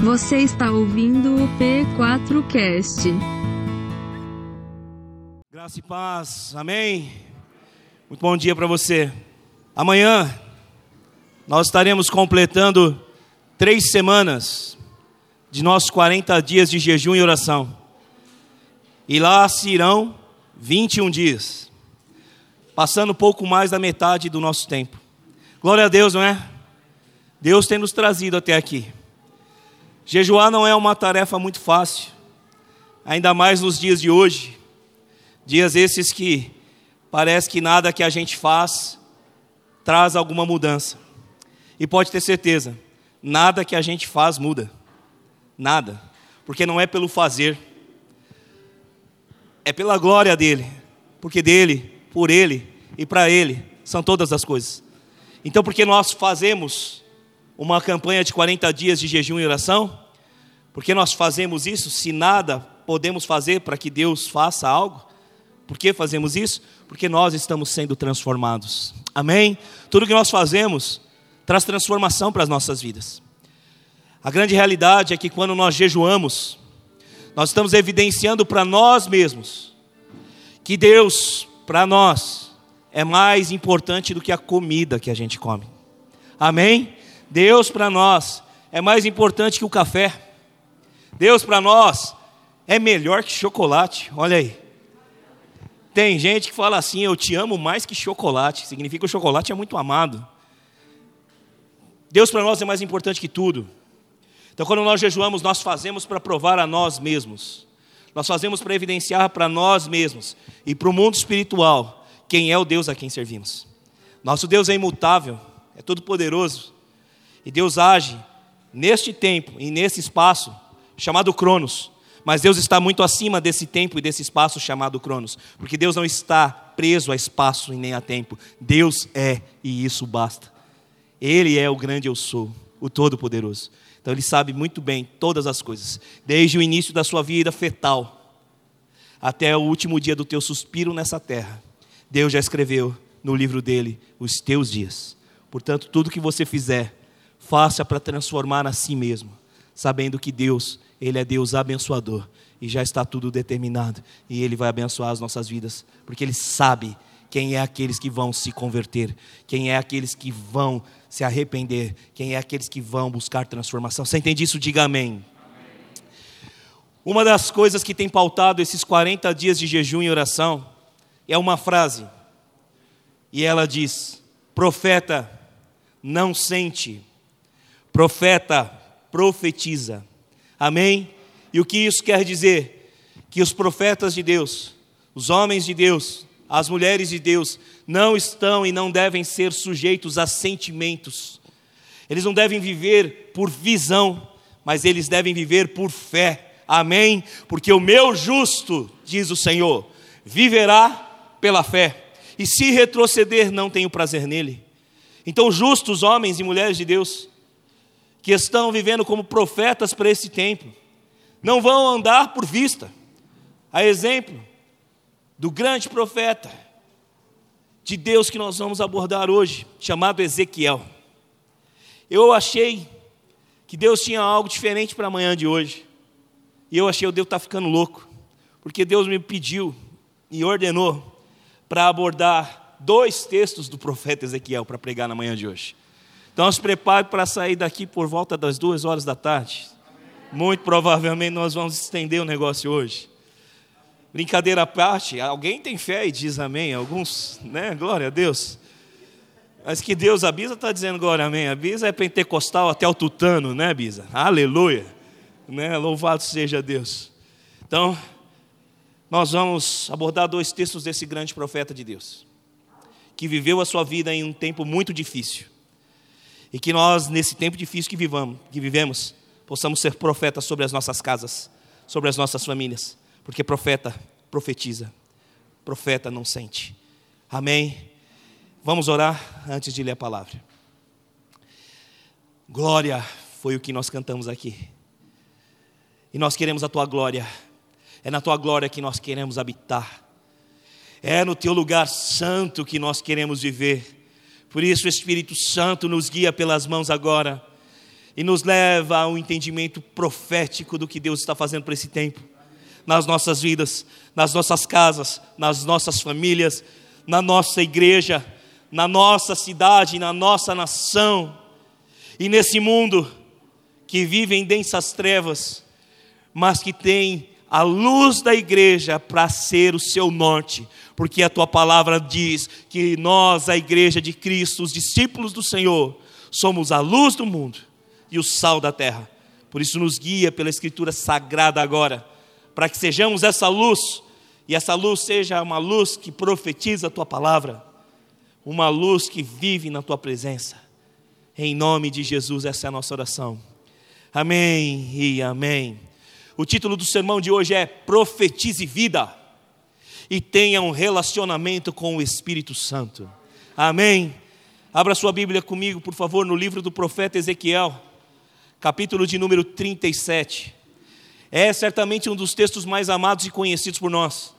Você está ouvindo o P4Cast. Graça e paz, amém. Muito bom dia para você. Amanhã nós estaremos completando três semanas de nossos 40 dias de jejum e oração. E lá se irão 21 dias, passando pouco mais da metade do nosso tempo. Glória a Deus, não é? Deus tem nos trazido até aqui. Jejuar não é uma tarefa muito fácil, ainda mais nos dias de hoje, dias esses que parece que nada que a gente faz traz alguma mudança. E pode ter certeza, nada que a gente faz muda. Nada. Porque não é pelo fazer, é pela glória dele. Porque dele, por ele e para ele são todas as coisas. Então, porque nós fazemos uma campanha de 40 dias de jejum e oração? Porque nós fazemos isso se nada podemos fazer para que Deus faça algo? Por que fazemos isso? Porque nós estamos sendo transformados. Amém? Tudo que nós fazemos traz transformação para as nossas vidas. A grande realidade é que quando nós jejuamos, nós estamos evidenciando para nós mesmos que Deus, para nós, é mais importante do que a comida que a gente come. Amém? Deus para nós é mais importante que o café. Deus para nós é melhor que chocolate. Olha aí. Tem gente que fala assim: Eu te amo mais que chocolate. Significa que o chocolate é muito amado. Deus para nós é mais importante que tudo. Então, quando nós jejuamos, nós fazemos para provar a nós mesmos. Nós fazemos para evidenciar para nós mesmos e para o mundo espiritual quem é o Deus a quem servimos. Nosso Deus é imutável, é todo poderoso. E Deus age neste tempo e nesse espaço chamado Cronos. Mas Deus está muito acima desse tempo e desse espaço chamado Cronos, porque Deus não está preso a espaço e nem a tempo. Deus é e isso basta. Ele é o grande eu sou, o todo-poderoso. Então ele sabe muito bem todas as coisas, desde o início da sua vida fetal até o último dia do teu suspiro nessa terra. Deus já escreveu no livro dele os teus dias. Portanto, tudo que você fizer, faça para transformar a si mesmo, sabendo que Deus, Ele é Deus abençoador e já está tudo determinado e Ele vai abençoar as nossas vidas, porque Ele sabe quem é aqueles que vão se converter, quem é aqueles que vão se arrepender, quem é aqueles que vão buscar transformação. Você entende isso? Diga amém. Uma das coisas que tem pautado esses 40 dias de jejum e oração é uma frase, e ela diz: profeta não sente Profeta profetiza. Amém? E o que isso quer dizer? Que os profetas de Deus, os homens de Deus, as mulheres de Deus, não estão e não devem ser sujeitos a sentimentos. Eles não devem viver por visão, mas eles devem viver por fé. Amém? Porque o meu justo, diz o Senhor, viverá pela fé. E se retroceder, não tenho prazer nele. Então, justos homens e mulheres de Deus, que estão vivendo como profetas para esse tempo, não vão andar por vista. A exemplo do grande profeta de Deus que nós vamos abordar hoje, chamado Ezequiel. Eu achei que Deus tinha algo diferente para a manhã de hoje. E eu achei, o Deus está ficando louco. Porque Deus me pediu e ordenou para abordar dois textos do profeta Ezequiel para pregar na manhã de hoje. Então se prepare para sair daqui por volta das duas horas da tarde. Muito provavelmente nós vamos estender o negócio hoje. Brincadeira à parte, alguém tem fé e diz amém? Alguns, né? Glória a Deus. Mas que Deus, a Bisa está dizendo glória amém. A Bisa é pentecostal até o tutano, né, Bisa? Aleluia. Né? Louvado seja Deus. Então, nós vamos abordar dois textos desse grande profeta de Deus, que viveu a sua vida em um tempo muito difícil e que nós, nesse tempo difícil que, vivamos, que vivemos, possamos ser profetas sobre as nossas casas, sobre as nossas famílias, porque profeta profetiza, profeta não sente. Amém? Vamos orar antes de ler a palavra. Glória foi o que nós cantamos aqui. E nós queremos a tua glória. É na tua glória que nós queremos habitar. É no teu lugar santo que nós queremos viver. Por isso o Espírito Santo nos guia pelas mãos agora e nos leva a um entendimento profético do que Deus está fazendo para esse tempo, nas nossas vidas, nas nossas casas, nas nossas famílias, na nossa igreja, na nossa cidade, na nossa nação, e nesse mundo que vive em densas trevas, mas que tem a luz da igreja para ser o seu norte, porque a tua palavra diz que nós, a igreja de Cristo, os discípulos do Senhor, somos a luz do mundo e o sal da terra. Por isso, nos guia pela Escritura sagrada agora, para que sejamos essa luz, e essa luz seja uma luz que profetiza a tua palavra, uma luz que vive na tua presença. Em nome de Jesus, essa é a nossa oração. Amém e amém. O título do sermão de hoje é Profetize Vida e tenha um relacionamento com o Espírito Santo. Amém. Abra sua Bíblia comigo, por favor, no livro do profeta Ezequiel, capítulo de número 37. É certamente um dos textos mais amados e conhecidos por nós.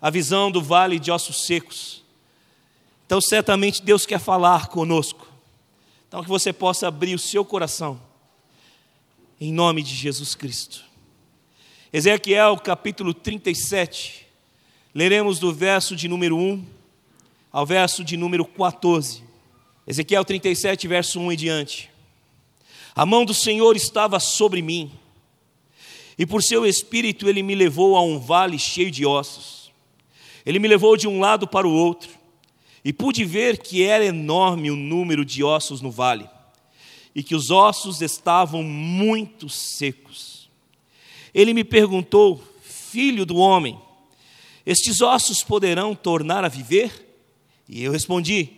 A visão do vale de ossos secos. Então, certamente Deus quer falar conosco. Então, que você possa abrir o seu coração, em nome de Jesus Cristo. Ezequiel capítulo 37, Leremos do verso de número 1 ao verso de número 14. Ezequiel 37, verso 1 e diante. A mão do Senhor estava sobre mim, e por seu espírito ele me levou a um vale cheio de ossos. Ele me levou de um lado para o outro, e pude ver que era enorme o número de ossos no vale, e que os ossos estavam muito secos. Ele me perguntou: Filho do homem, estes ossos poderão tornar a viver? E eu respondi: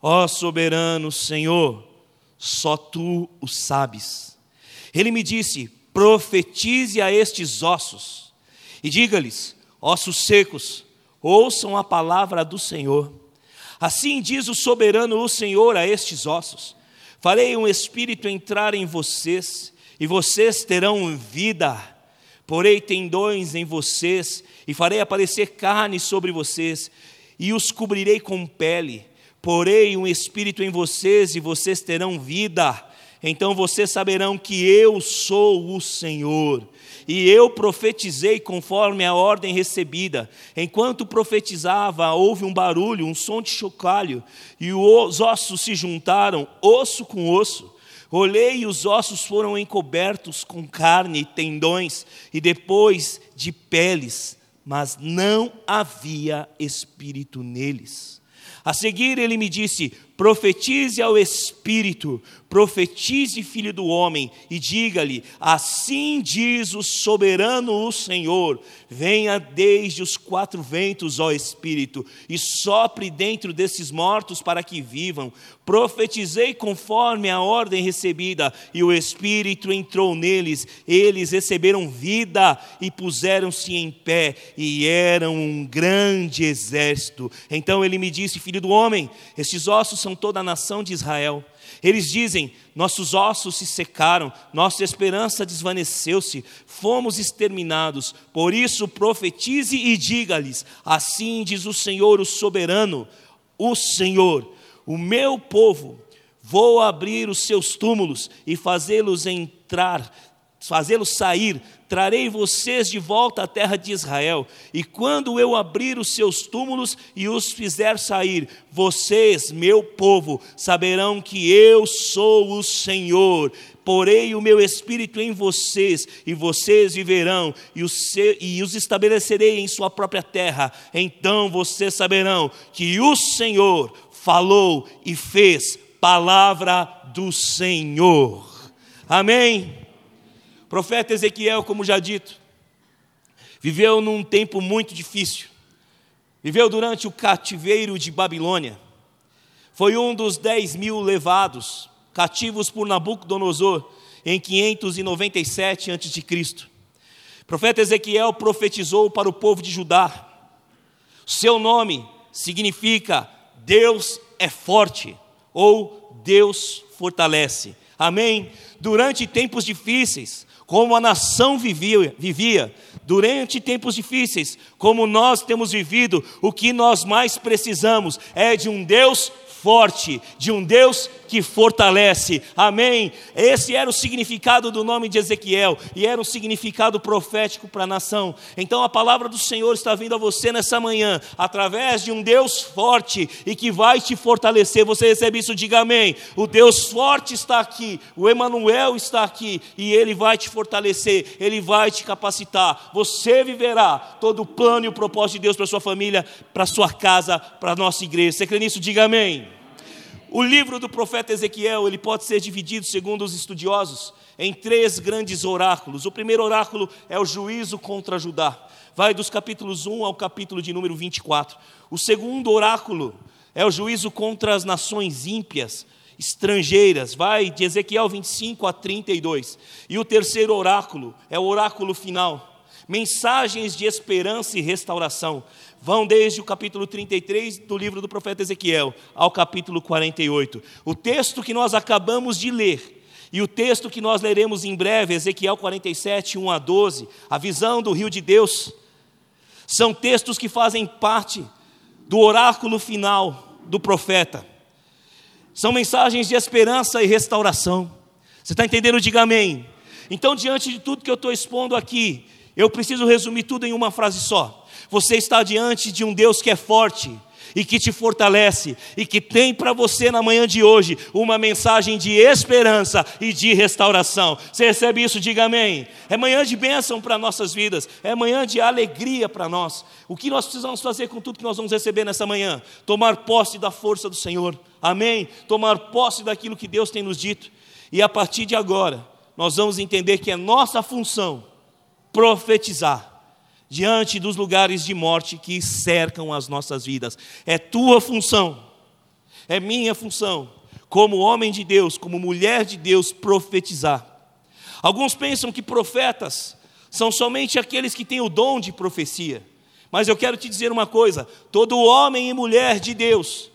Ó oh, soberano Senhor, só tu o sabes. Ele me disse: Profetize a estes ossos e diga-lhes: Ossos secos, ouçam a palavra do Senhor. Assim diz o soberano o Senhor a estes ossos: Farei um espírito entrar em vocês, e vocês terão vida. Porei tendões em vocês, e farei aparecer carne sobre vocês, e os cobrirei com pele. Porei um espírito em vocês, e vocês terão vida. Então vocês saberão que eu sou o Senhor. E eu profetizei conforme a ordem recebida. Enquanto profetizava, houve um barulho, um som de chocalho, e os ossos se juntaram, osso com osso. Olhei e os ossos foram encobertos com carne e tendões, e depois de peles mas não havia espírito neles. A seguir ele me disse: profetize ao Espírito, profetize, filho do homem, e diga-lhe: Assim diz o soberano o Senhor: Venha desde os quatro ventos, ó Espírito, e sopre dentro desses mortos para que vivam. Profetizei conforme a ordem recebida, e o Espírito entrou neles, eles receberam vida e puseram-se em pé, e eram um grande exército. Então ele me disse: Filho do homem, estes ossos são toda a nação de Israel. Eles dizem: nossos ossos se secaram, nossa esperança desvaneceu-se, fomos exterminados. Por isso, profetize e diga-lhes: Assim diz o Senhor, o soberano, o Senhor, o meu povo, vou abrir os seus túmulos e fazê-los entrar, fazê-los sair trarei vocês de volta à terra de Israel, e quando eu abrir os seus túmulos e os fizer sair, vocês, meu povo, saberão que eu sou o Senhor. Porei o meu espírito em vocês, e vocês viverão, e os, e os estabelecerei em sua própria terra. Então vocês saberão que o Senhor falou e fez, palavra do Senhor. Amém profeta Ezequiel, como já dito, viveu num tempo muito difícil. Viveu durante o cativeiro de Babilônia. Foi um dos dez mil levados, cativos por Nabucodonosor, em 597 a.C. O profeta Ezequiel profetizou para o povo de Judá. Seu nome significa Deus é forte ou Deus fortalece. Amém? Durante tempos difíceis, como a nação vivia, vivia durante tempos difíceis, como nós temos vivido, o que nós mais precisamos é de um Deus forte, de um Deus que fortalece. Amém. Esse era o significado do nome de Ezequiel e era um significado profético para a nação. Então a palavra do Senhor está vindo a você nessa manhã, através de um Deus forte e que vai te fortalecer. Você recebe isso, diga amém. O Deus forte está aqui, o Emanuel está aqui e ele vai te fortalecer, ele vai te capacitar. Você viverá todo o plano e o propósito de Deus para sua família, para sua casa, para a nossa igreja. Você crê nisso? Diga amém. O livro do profeta Ezequiel, ele pode ser dividido, segundo os estudiosos, em três grandes oráculos. O primeiro oráculo é o juízo contra Judá. Vai dos capítulos 1 ao capítulo de número 24. O segundo oráculo é o juízo contra as nações ímpias, estrangeiras. Vai de Ezequiel 25 a 32. E o terceiro oráculo é o oráculo final. Mensagens de esperança e restauração vão desde o capítulo 33 do livro do profeta Ezequiel ao capítulo 48. O texto que nós acabamos de ler e o texto que nós leremos em breve, Ezequiel 47, 1 a 12, a visão do rio de Deus, são textos que fazem parte do oráculo final do profeta. São mensagens de esperança e restauração. Você está entendendo? Diga amém. Então, diante de tudo que eu estou expondo aqui, eu preciso resumir tudo em uma frase só. Você está diante de um Deus que é forte e que te fortalece e que tem para você na manhã de hoje uma mensagem de esperança e de restauração. Você recebe isso? Diga amém. É manhã de bênção para nossas vidas, é manhã de alegria para nós. O que nós precisamos fazer com tudo que nós vamos receber nessa manhã? Tomar posse da força do Senhor. Amém. Tomar posse daquilo que Deus tem nos dito. E a partir de agora, nós vamos entender que é nossa função profetizar diante dos lugares de morte que cercam as nossas vidas. É tua função, é minha função, como homem de Deus, como mulher de Deus, profetizar. Alguns pensam que profetas são somente aqueles que têm o dom de profecia. Mas eu quero te dizer uma coisa: todo homem e mulher de Deus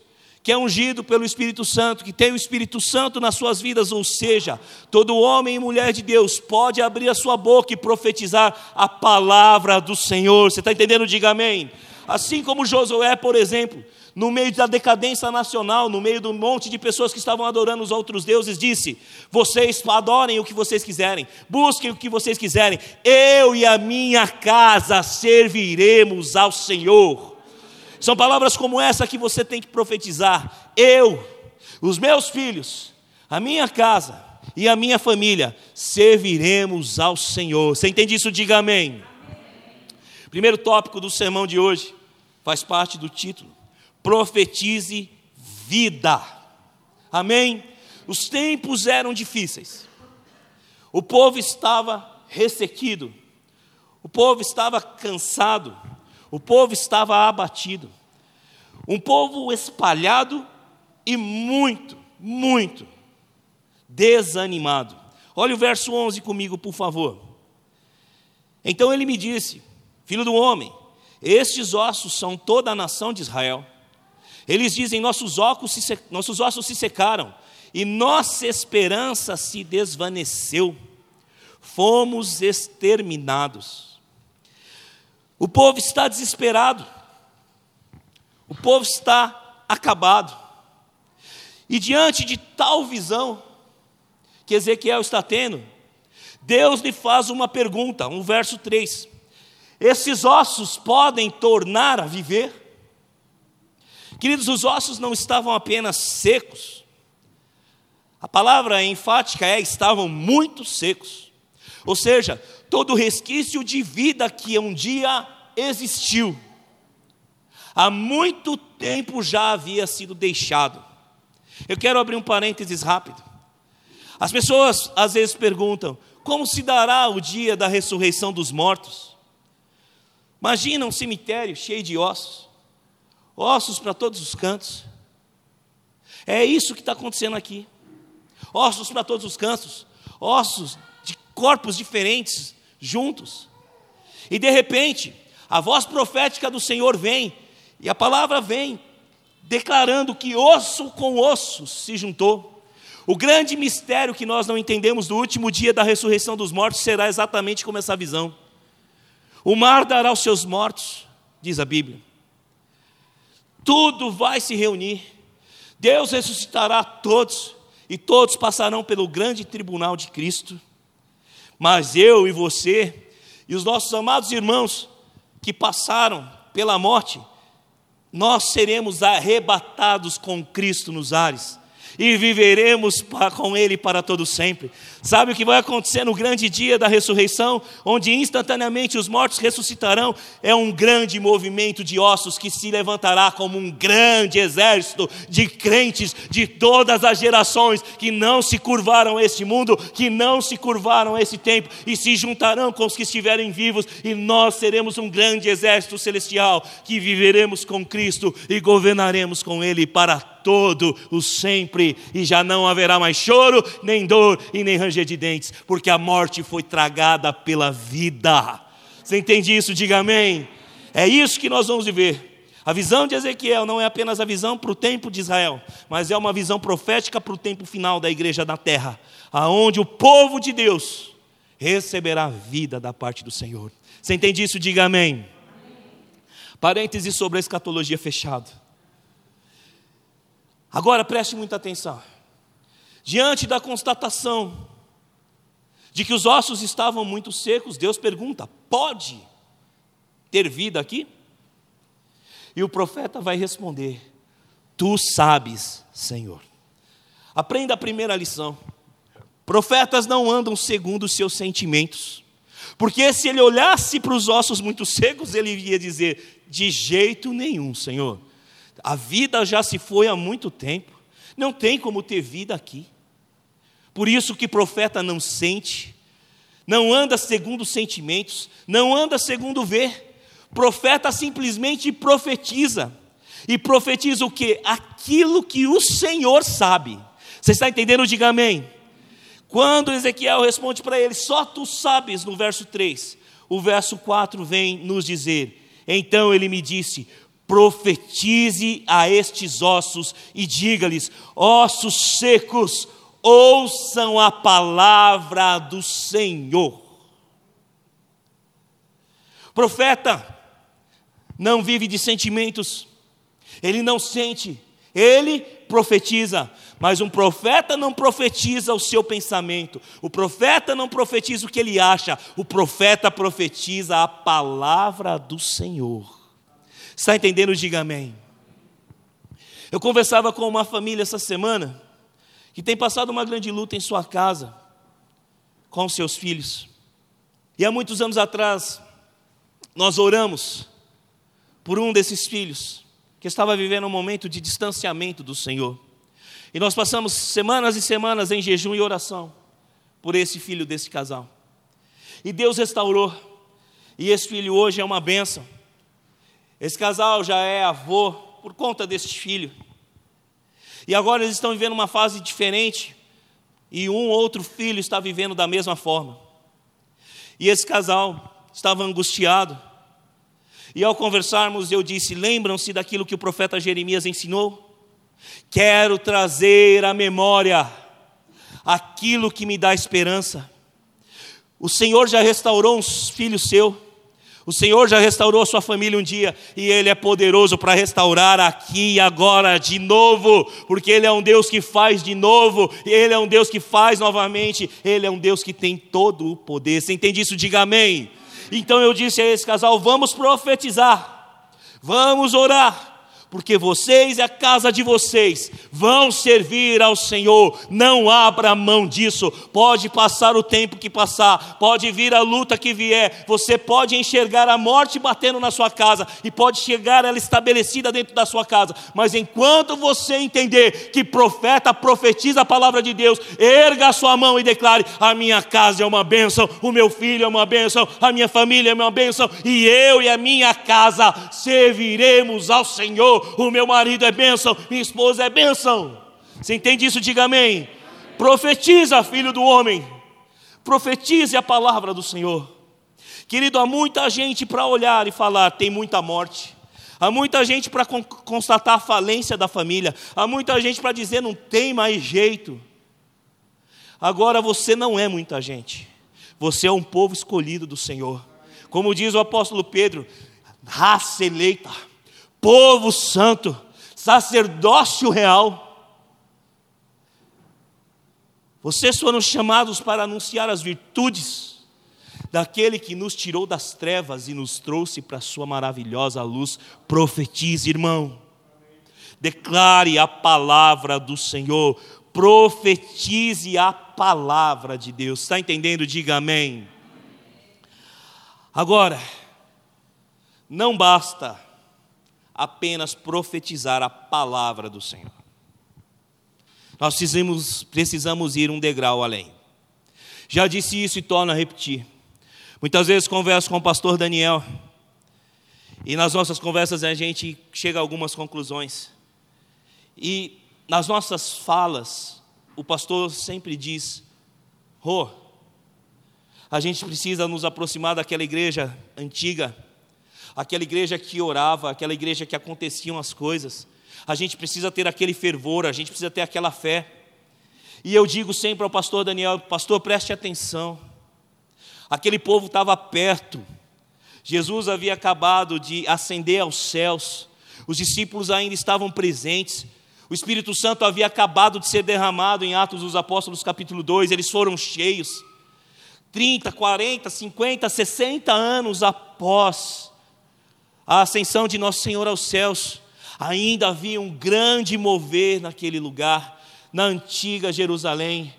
que é ungido pelo Espírito Santo, que tem o Espírito Santo nas suas vidas, ou seja, todo homem e mulher de Deus pode abrir a sua boca e profetizar a palavra do Senhor. Você está entendendo? Diga amém. Assim como Josué, por exemplo, no meio da decadência nacional, no meio do monte de pessoas que estavam adorando os outros deuses, disse: Vocês adorem o que vocês quiserem, busquem o que vocês quiserem, eu e a minha casa serviremos ao Senhor. São palavras como essa que você tem que profetizar. Eu, os meus filhos, a minha casa e a minha família serviremos ao Senhor. Você entende isso? Diga amém. Primeiro tópico do sermão de hoje faz parte do título: Profetize vida. Amém? Os tempos eram difíceis. O povo estava ressequido. O povo estava cansado o povo estava abatido. Um povo espalhado e muito, muito desanimado. Olha o verso 11 comigo, por favor. Então ele me disse: Filho do homem, estes ossos são toda a nação de Israel. Eles dizem: nossos, ossos se, nossos ossos se secaram e nossa esperança se desvaneceu. Fomos exterminados. O povo está desesperado. O povo está acabado. E diante de tal visão que Ezequiel está tendo, Deus lhe faz uma pergunta, um verso 3. Esses ossos podem tornar a viver? Queridos, os ossos não estavam apenas secos. A palavra enfática é estavam muito secos. Ou seja, todo resquício de vida que um dia existiu, há muito tempo já havia sido deixado. Eu quero abrir um parênteses rápido. As pessoas às vezes perguntam: como se dará o dia da ressurreição dos mortos? Imagina um cemitério cheio de ossos, ossos para todos os cantos. É isso que está acontecendo aqui. Ossos para todos os cantos, ossos de corpos diferentes, juntos. E de repente, a voz profética do Senhor vem, e a palavra vem, declarando que osso com osso se juntou. O grande mistério que nós não entendemos do último dia da ressurreição dos mortos será exatamente como essa visão. O mar dará os seus mortos, diz a Bíblia. Tudo vai se reunir. Deus ressuscitará todos, e todos passarão pelo grande tribunal de Cristo. Mas eu e você, e os nossos amados irmãos que passaram pela morte, nós seremos arrebatados com Cristo nos ares e viveremos com Ele para todo sempre. Sabe o que vai acontecer no grande dia da ressurreição, onde instantaneamente os mortos ressuscitarão? É um grande movimento de ossos que se levantará como um grande exército de crentes de todas as gerações que não se curvaram a este mundo, que não se curvaram a esse tempo e se juntarão com os que estiverem vivos, e nós seremos um grande exército celestial que viveremos com Cristo e governaremos com Ele para todo o sempre, e já não haverá mais choro, nem dor e nem ranger de dentes, porque a morte foi tragada pela vida. Você entende isso? Diga amém. É isso que nós vamos viver. A visão de Ezequiel não é apenas a visão para o tempo de Israel, mas é uma visão profética para o tempo final da igreja na terra, aonde o povo de Deus receberá vida da parte do Senhor. Você entende isso? Diga amém. Parênteses sobre a escatologia fechado. Agora preste muita atenção. Diante da constatação de que os ossos estavam muito secos, Deus pergunta: pode ter vida aqui? E o profeta vai responder: Tu sabes, Senhor. Aprenda a primeira lição. Profetas não andam segundo os seus sentimentos. Porque se ele olhasse para os ossos muito secos, ele ia dizer: De jeito nenhum, Senhor. A vida já se foi há muito tempo. Não tem como ter vida aqui. Por isso que profeta não sente, não anda segundo sentimentos, não anda segundo ver. Profeta simplesmente profetiza. E profetiza o que? Aquilo que o Senhor sabe. Você está entendendo? Diga amém. Quando Ezequiel responde para ele, só tu sabes, no verso 3, o verso 4 vem nos dizer: Então ele me disse: profetize a estes ossos e diga-lhes: ossos secos, ouçam a palavra do Senhor. Profeta não vive de sentimentos, ele não sente, ele profetiza, mas um profeta não profetiza o seu pensamento, o profeta não profetiza o que ele acha, o profeta profetiza a palavra do Senhor. Está entendendo? Diga amém. Eu conversava com uma família essa semana que tem passado uma grande luta em sua casa com seus filhos. E há muitos anos atrás, nós oramos por um desses filhos que estava vivendo um momento de distanciamento do Senhor. E nós passamos semanas e semanas em jejum e oração por esse filho desse casal. E Deus restaurou. E esse filho hoje é uma bênção. Esse casal já é avô por conta desse filho. E agora eles estão vivendo uma fase diferente. E um outro filho está vivendo da mesma forma. E esse casal estava angustiado. E ao conversarmos, eu disse: Lembram-se daquilo que o profeta Jeremias ensinou? Quero trazer à memória aquilo que me dá esperança. O Senhor já restaurou um filho seu. O Senhor já restaurou sua família um dia e Ele é poderoso para restaurar aqui e agora de novo, porque Ele é um Deus que faz de novo, Ele é um Deus que faz novamente, Ele é um Deus que tem todo o poder. Você entende isso? Diga amém. Então eu disse a esse casal: vamos profetizar, vamos orar porque vocês e a casa de vocês vão servir ao Senhor. Não abra mão disso. Pode passar o tempo que passar, pode vir a luta que vier, você pode enxergar a morte batendo na sua casa e pode chegar ela estabelecida dentro da sua casa, mas enquanto você entender que profeta profetiza a palavra de Deus, erga a sua mão e declare: A minha casa é uma bênção, o meu filho é uma bênção, a minha família é uma bênção, e eu e a minha casa serviremos ao Senhor o meu marido é bênção, minha esposa é bênção. Você entende isso? Diga amém. amém. Profetiza, filho do homem. Profetize a palavra do Senhor. Querido, há muita gente para olhar e falar, tem muita morte. Há muita gente para constatar a falência da família. Há muita gente para dizer, não tem mais jeito. Agora você não é muita gente. Você é um povo escolhido do Senhor. Como diz o apóstolo Pedro, raça eleita povo santo, sacerdócio real. Vocês foram chamados para anunciar as virtudes daquele que nos tirou das trevas e nos trouxe para a sua maravilhosa luz. Profetize, irmão. Declare a palavra do Senhor. Profetize a palavra de Deus. Está entendendo? Diga amém. Agora, não basta apenas profetizar a palavra do Senhor. Nós precisamos, precisamos ir um degrau além. Já disse isso e torno a repetir. Muitas vezes converso com o pastor Daniel e nas nossas conversas a gente chega a algumas conclusões. E nas nossas falas, o pastor sempre diz: Rô, oh, a gente precisa nos aproximar daquela igreja antiga, aquela igreja que orava, aquela igreja que aconteciam as coisas a gente precisa ter aquele fervor, a gente precisa ter aquela fé. E eu digo sempre ao pastor Daniel: Pastor, preste atenção. Aquele povo estava perto, Jesus havia acabado de ascender aos céus, os discípulos ainda estavam presentes, o Espírito Santo havia acabado de ser derramado em Atos dos Apóstolos, capítulo 2, eles foram cheios. 30, 40, 50, 60 anos após a ascensão de Nosso Senhor aos céus, Ainda havia um grande mover naquele lugar, na antiga Jerusalém,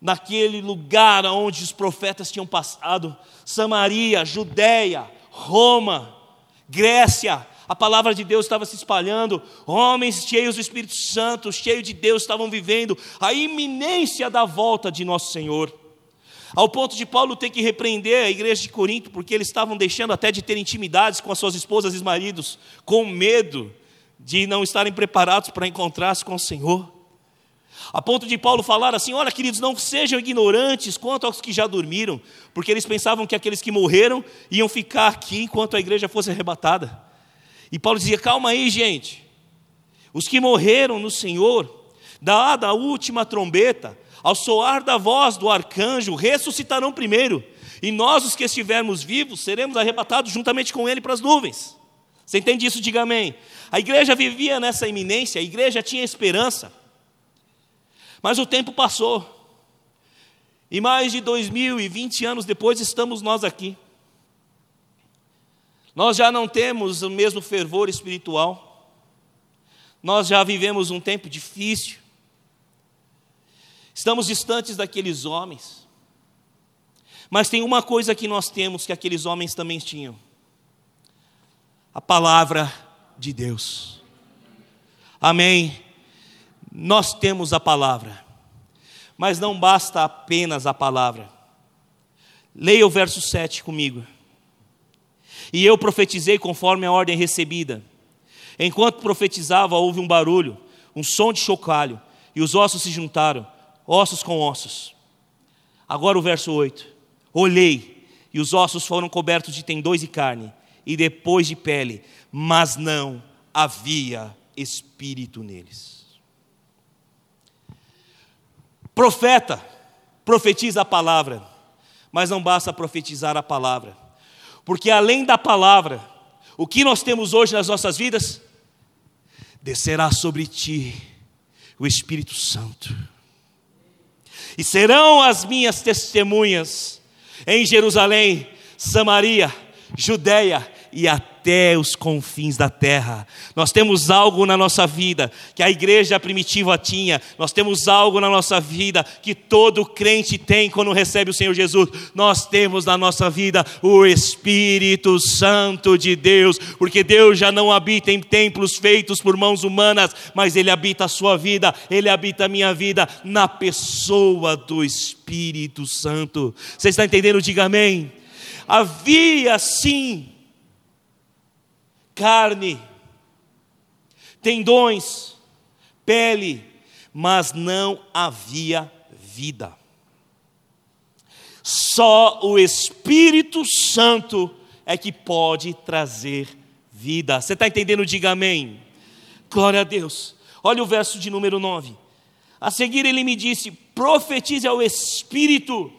naquele lugar onde os profetas tinham passado. Samaria, Judéia, Roma, Grécia, a palavra de Deus estava se espalhando, homens cheios do Espírito Santo, cheios de Deus, estavam vivendo a iminência da volta de nosso Senhor. Ao ponto de Paulo ter que repreender a igreja de Corinto, porque eles estavam deixando até de ter intimidades com as suas esposas e maridos, com medo de não estarem preparados para encontrar-se com o Senhor. A ponto de Paulo falar assim: olha, queridos, não sejam ignorantes quanto aos que já dormiram, porque eles pensavam que aqueles que morreram iam ficar aqui enquanto a igreja fosse arrebatada. E Paulo dizia: calma aí, gente. Os que morreram no Senhor, dada a última trombeta, ao soar da voz do arcanjo, ressuscitarão primeiro, e nós, os que estivermos vivos, seremos arrebatados juntamente com ele para as nuvens. Você entende isso? Diga amém. A igreja vivia nessa iminência, a igreja tinha esperança. Mas o tempo passou. E mais de 2020 anos depois estamos nós aqui. Nós já não temos o mesmo fervor espiritual. Nós já vivemos um tempo difícil. Estamos distantes daqueles homens. Mas tem uma coisa que nós temos que aqueles homens também tinham: a palavra de Deus. Amém. Nós temos a palavra, mas não basta apenas a palavra. Leia o verso 7 comigo. E eu profetizei conforme a ordem recebida. Enquanto profetizava, houve um barulho, um som de chocalho, e os ossos se juntaram, ossos com ossos. Agora o verso 8. Olhei, e os ossos foram cobertos de tendões e carne, e depois de pele, mas não havia espírito neles. Profeta, profetiza a palavra, mas não basta profetizar a palavra, porque além da palavra, o que nós temos hoje nas nossas vidas, descerá sobre ti o Espírito Santo, e serão as minhas testemunhas. Em Jerusalém, Samaria, Judéia e até os confins da terra. Nós temos algo na nossa vida que a igreja primitiva tinha, nós temos algo na nossa vida que todo crente tem quando recebe o Senhor Jesus. Nós temos na nossa vida o Espírito Santo de Deus, porque Deus já não habita em templos feitos por mãos humanas, mas Ele habita a sua vida, Ele habita a minha vida na pessoa do Espírito Santo. Você está entendendo? Diga amém. Havia sim carne, tendões, pele, mas não havia vida. Só o Espírito Santo é que pode trazer vida. Você está entendendo? Diga amém. Glória a Deus. Olha o verso de número 9. A seguir ele me disse: profetize ao Espírito,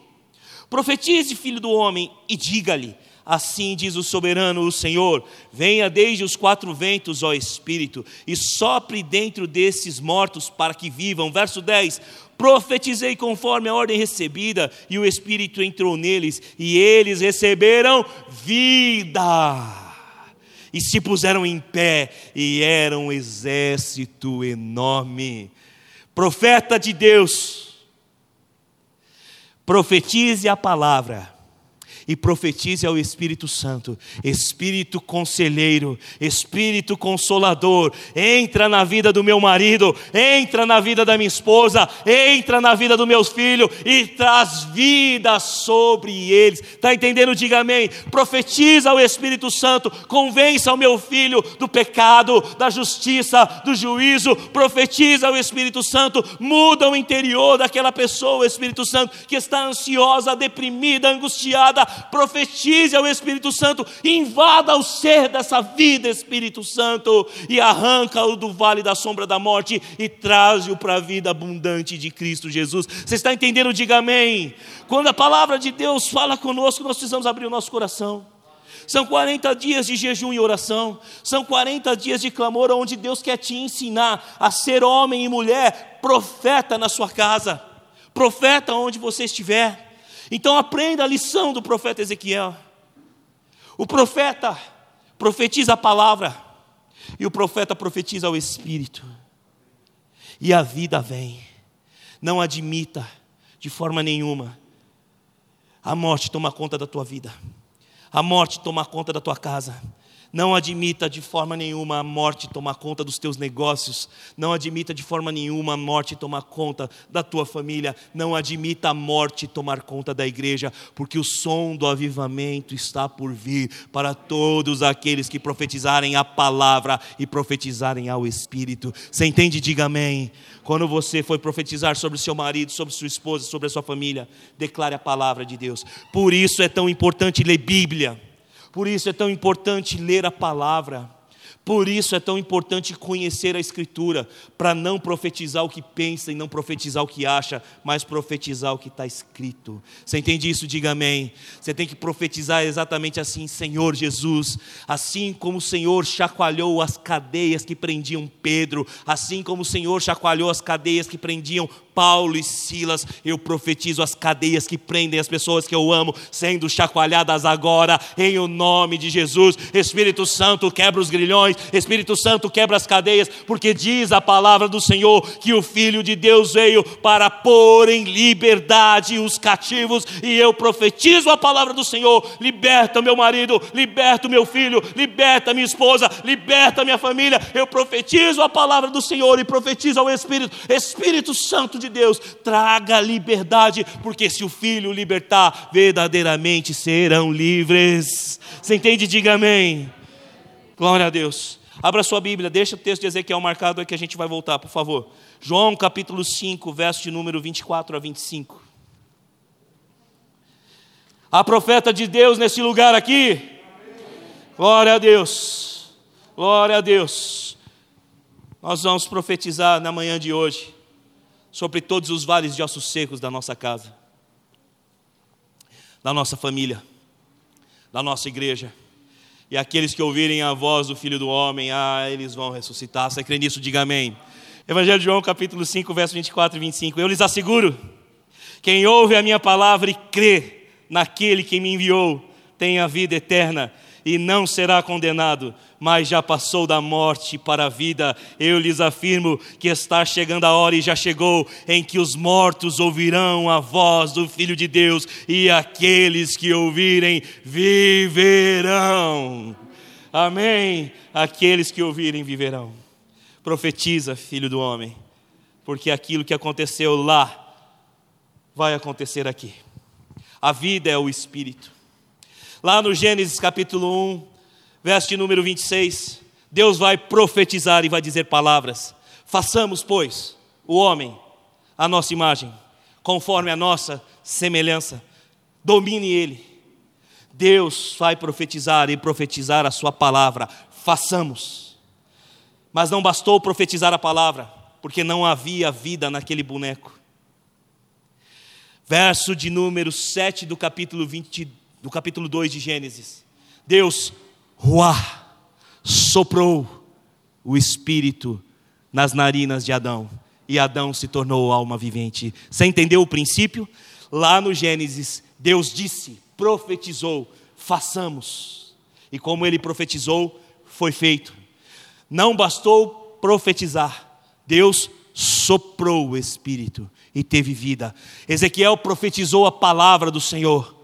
profetize, filho do homem, e diga-lhe: Assim diz o soberano, o Senhor: venha desde os quatro ventos, ó Espírito, e sopre dentro desses mortos para que vivam. Verso 10: Profetizei conforme a ordem recebida, e o Espírito entrou neles, e eles receberam vida. E se puseram em pé, e eram um exército enorme. Profeta de Deus, profetize a palavra e profetize ao Espírito Santo, Espírito conselheiro, Espírito consolador, entra na vida do meu marido, entra na vida da minha esposa, entra na vida dos meus filhos e traz vida sobre eles. Está entendendo? Diga amém. Profetiza ao Espírito Santo, convença o meu filho do pecado, da justiça, do juízo. Profetiza ao Espírito Santo, muda o interior daquela pessoa, Espírito Santo, que está ansiosa, deprimida, angustiada profetize ao Espírito Santo, invada o ser dessa vida, Espírito Santo, e arranca-o do vale da sombra da morte e traz-o para a vida abundante de Cristo Jesus. Você está entendendo? Diga amém. Quando a palavra de Deus fala conosco, nós precisamos abrir o nosso coração. São 40 dias de jejum e oração, são 40 dias de clamor, onde Deus quer te ensinar a ser homem e mulher, profeta na sua casa, profeta onde você estiver. Então aprenda a lição do profeta Ezequiel. O profeta profetiza a palavra, e o profeta profetiza o Espírito, e a vida vem. Não admita de forma nenhuma a morte tomar conta da tua vida, a morte tomar conta da tua casa, não admita de forma nenhuma a morte tomar conta dos teus negócios. Não admita de forma nenhuma a morte tomar conta da tua família. Não admita a morte tomar conta da igreja, porque o som do avivamento está por vir para todos aqueles que profetizarem a palavra e profetizarem ao Espírito. Você entende? Diga amém. Quando você for profetizar sobre seu marido, sobre sua esposa, sobre a sua família, declare a palavra de Deus. Por isso é tão importante ler Bíblia. Por isso é tão importante ler a palavra. Por isso é tão importante conhecer a Escritura, para não profetizar o que pensa e não profetizar o que acha, mas profetizar o que está escrito. Você entende isso? Diga amém. Você tem que profetizar exatamente assim, Senhor Jesus, assim como o Senhor chacoalhou as cadeias que prendiam Pedro, assim como o Senhor chacoalhou as cadeias que prendiam Paulo e Silas, eu profetizo as cadeias que prendem as pessoas que eu amo, sendo chacoalhadas agora, em o nome de Jesus. Espírito Santo quebra os grilhões, Espírito Santo quebra as cadeias, porque diz a palavra do Senhor que o Filho de Deus veio para pôr em liberdade os cativos, e eu profetizo a palavra do Senhor: liberta meu marido, liberta meu filho, liberta minha esposa, liberta minha família. Eu profetizo a palavra do Senhor e profetizo ao Espírito, Espírito Santo de de Deus, traga liberdade, porque se o Filho libertar, verdadeiramente serão livres. Você entende? Diga amém. Glória a Deus. Abra sua Bíblia, deixa o texto de Ezequiel marcado aí que a gente vai voltar, por favor. João capítulo 5, verso de número 24 a 25. Há profeta de Deus nesse lugar aqui? Glória a Deus. Glória a Deus. Nós vamos profetizar na manhã de hoje sobre todos os vales de ossos secos da nossa casa, da nossa família, da nossa igreja. E aqueles que ouvirem a voz do Filho do Homem, ah, eles vão ressuscitar. Você crê nisso? Diga amém. Evangelho de João, capítulo 5, verso 24 e 25. Eu lhes asseguro: quem ouve a minha palavra e crê naquele que me enviou, tem a vida eterna e não será condenado, mas já passou da morte para a vida. Eu lhes afirmo que está chegando a hora e já chegou em que os mortos ouvirão a voz do Filho de Deus e aqueles que ouvirem viverão. Amém. Aqueles que ouvirem viverão. Profetiza, filho do homem, porque aquilo que aconteceu lá vai acontecer aqui. A vida é o espírito. Lá no Gênesis capítulo 1, verso de número 26, Deus vai profetizar e vai dizer palavras. Façamos, pois, o homem a nossa imagem, conforme a nossa semelhança. Domine ele. Deus vai profetizar e profetizar a sua palavra. Façamos. Mas não bastou profetizar a palavra, porque não havia vida naquele boneco. Verso de número 7 do capítulo 22 do capítulo 2 de Gênesis. Deus, ruá, soprou o espírito nas narinas de Adão, e Adão se tornou alma vivente. Você entendeu o princípio? Lá no Gênesis, Deus disse, profetizou, façamos. E como ele profetizou, foi feito. Não bastou profetizar, Deus soprou o Espírito e teve vida. Ezequiel profetizou a palavra do Senhor.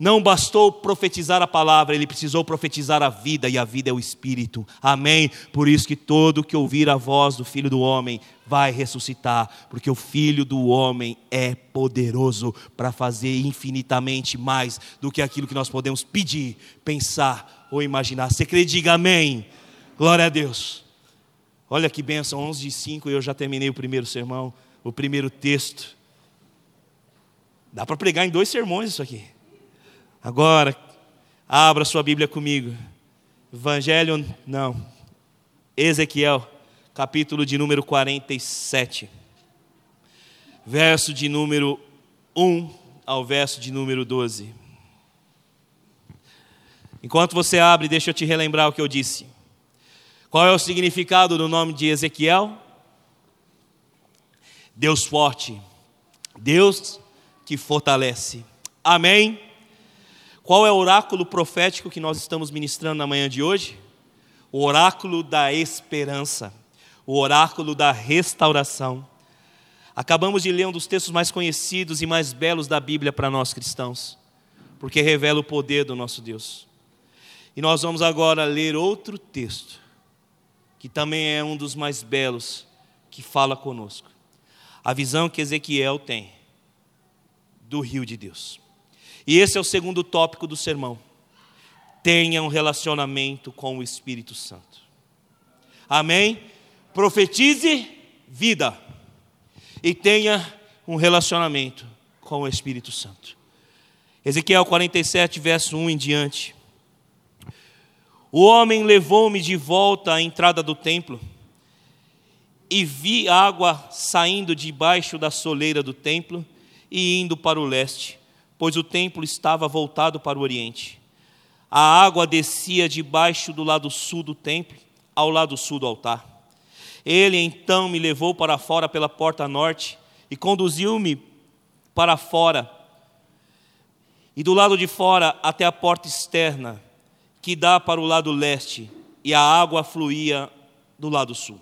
Não bastou profetizar a palavra, ele precisou profetizar a vida, e a vida é o Espírito. Amém? Por isso que todo que ouvir a voz do Filho do Homem vai ressuscitar, porque o Filho do Homem é poderoso para fazer infinitamente mais do que aquilo que nós podemos pedir, pensar ou imaginar. Você crê? Diga amém. Glória a Deus. Olha que bênção, 11 de 5 e eu já terminei o primeiro sermão, o primeiro texto. Dá para pregar em dois sermões isso aqui. Agora, abra sua Bíblia comigo. Evangelho, não. Ezequiel, capítulo de número 47. Verso de número 1 ao verso de número 12. Enquanto você abre, deixa eu te relembrar o que eu disse. Qual é o significado do nome de Ezequiel? Deus forte, Deus que fortalece. Amém? Qual é o oráculo profético que nós estamos ministrando na manhã de hoje? O oráculo da esperança, o oráculo da restauração. Acabamos de ler um dos textos mais conhecidos e mais belos da Bíblia para nós cristãos, porque revela o poder do nosso Deus. E nós vamos agora ler outro texto, que também é um dos mais belos, que fala conosco. A visão que Ezequiel tem do rio de Deus. E esse é o segundo tópico do sermão. Tenha um relacionamento com o Espírito Santo. Amém? Profetize vida e tenha um relacionamento com o Espírito Santo. Ezequiel 47, verso 1 em diante. O homem levou-me de volta à entrada do templo e vi água saindo debaixo da soleira do templo e indo para o leste pois o templo estava voltado para o oriente. A água descia debaixo do lado sul do templo, ao lado sul do altar. Ele então me levou para fora pela porta norte e conduziu-me para fora, e do lado de fora até a porta externa, que dá para o lado leste, e a água fluía do lado sul.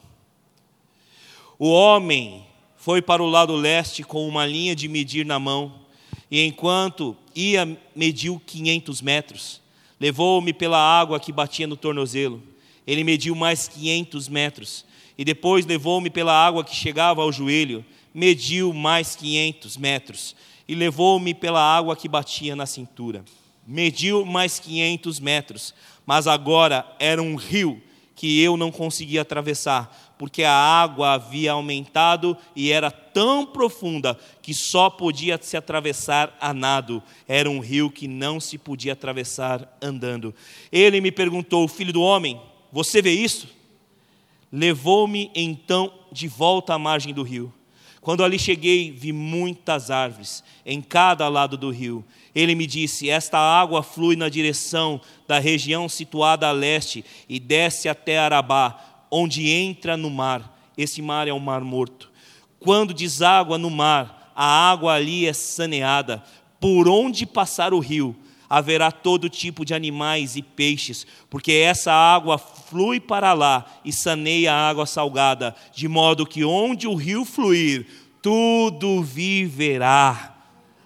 O homem foi para o lado leste com uma linha de medir na mão e enquanto ia, mediu 500 metros. Levou-me pela água que batia no tornozelo. Ele mediu mais 500 metros. E depois levou-me pela água que chegava ao joelho. Mediu mais 500 metros. E levou-me pela água que batia na cintura. Mediu mais 500 metros. Mas agora era um rio que eu não conseguia atravessar, porque a água havia aumentado e era tão profunda que só podia se atravessar a nado. Era um rio que não se podia atravessar andando. Ele me perguntou: Filho do homem, você vê isso? Levou-me então de volta à margem do rio. Quando ali cheguei, vi muitas árvores em cada lado do rio. Ele me disse: Esta água flui na direção da região situada a leste e desce até Arabá onde entra no mar. Esse mar é o mar morto. Quando deságua no mar, a água ali é saneada. Por onde passar o rio, haverá todo tipo de animais e peixes, porque essa água flui para lá e saneia a água salgada, de modo que onde o rio fluir, tudo viverá.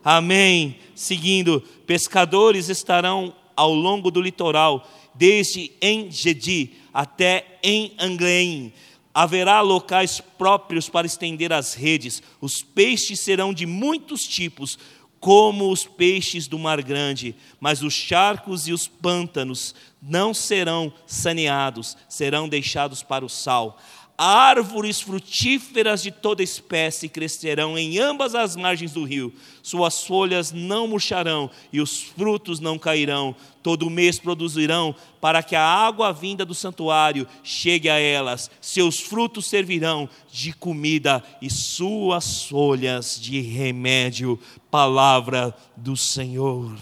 Amém. Seguindo, pescadores estarão ao longo do litoral, desde Engedi até em Angleim. Haverá locais próprios para estender as redes. Os peixes serão de muitos tipos, como os peixes do mar grande, mas os charcos e os pântanos não serão saneados, serão deixados para o sal. Árvores frutíferas de toda espécie crescerão em ambas as margens do rio, suas folhas não murcharão e os frutos não cairão, todo mês produzirão, para que a água vinda do santuário chegue a elas, seus frutos servirão de comida e suas folhas de remédio. Palavra do Senhor.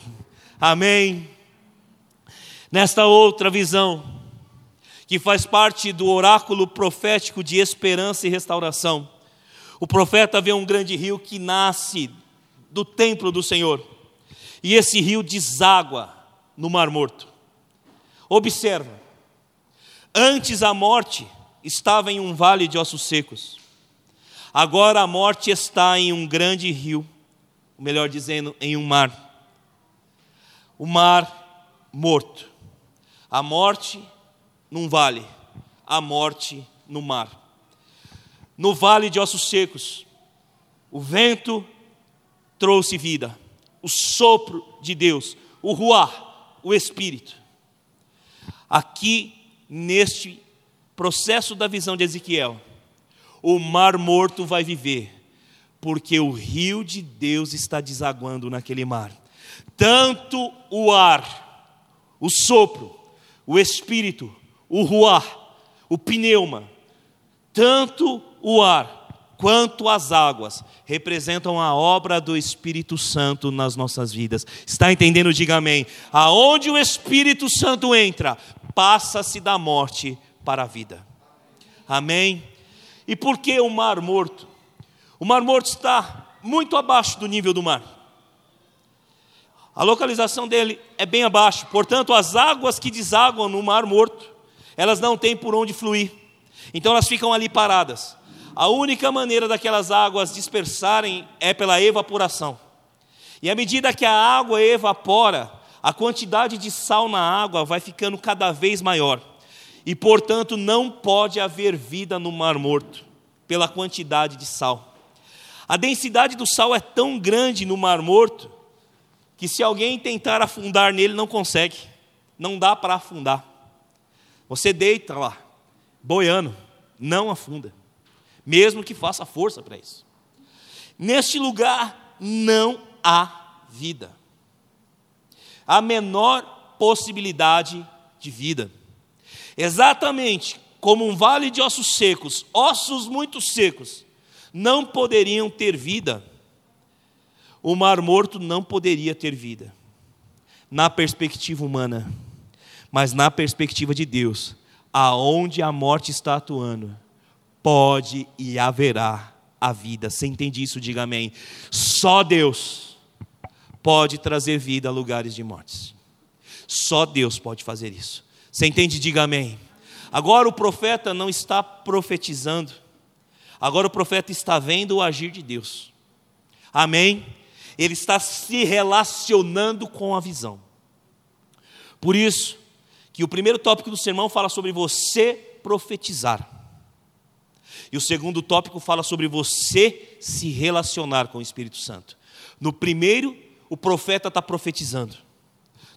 Amém. Nesta outra visão, que faz parte do oráculo profético de esperança e restauração, o profeta vê um grande rio que nasce do templo do Senhor, e esse rio deságua no Mar Morto. Observa, antes a morte estava em um vale de ossos secos, agora a morte está em um grande rio, melhor dizendo, em um mar. O mar morto. A morte num vale, a morte no mar. No vale de ossos secos, o vento trouxe vida, o sopro de Deus, o ruar, o Espírito. Aqui, neste processo da visão de Ezequiel, o mar morto vai viver, porque o rio de Deus está desaguando naquele mar. Tanto o ar, o sopro, o Espírito, o ruar, o pneuma, tanto o ar quanto as águas representam a obra do Espírito Santo nas nossas vidas. Está entendendo? Diga amém. Aonde o Espírito Santo entra, passa-se da morte para a vida. Amém. E por que o mar morto? O mar morto está muito abaixo do nível do mar. A localização dele é bem abaixo, portanto, as águas que desaguam no mar morto, elas não têm por onde fluir. Então elas ficam ali paradas. A única maneira daquelas águas dispersarem é pela evaporação. E à medida que a água evapora, a quantidade de sal na água vai ficando cada vez maior. E, portanto, não pode haver vida no Mar Morto, pela quantidade de sal. A densidade do sal é tão grande no Mar Morto, que se alguém tentar afundar nele, não consegue. Não dá para afundar. Você deita lá, boiando, não afunda mesmo que faça força para isso. Neste lugar não há vida, a menor possibilidade de vida. Exatamente como um vale de ossos secos, ossos muito secos, não poderiam ter vida, o mar morto não poderia ter vida, na perspectiva humana, mas na perspectiva de Deus, aonde a morte está atuando, pode e haverá a vida. Você entende isso? Diga amém. Só Deus pode trazer vida a lugares de mortes. Só Deus pode fazer isso. Você entende? Diga amém. Agora o profeta não está profetizando. Agora o profeta está vendo o agir de Deus. Amém? Ele está se relacionando com a visão. Por isso que o primeiro tópico do sermão fala sobre você profetizar. E o segundo tópico fala sobre você se relacionar com o Espírito Santo. No primeiro, o profeta está profetizando.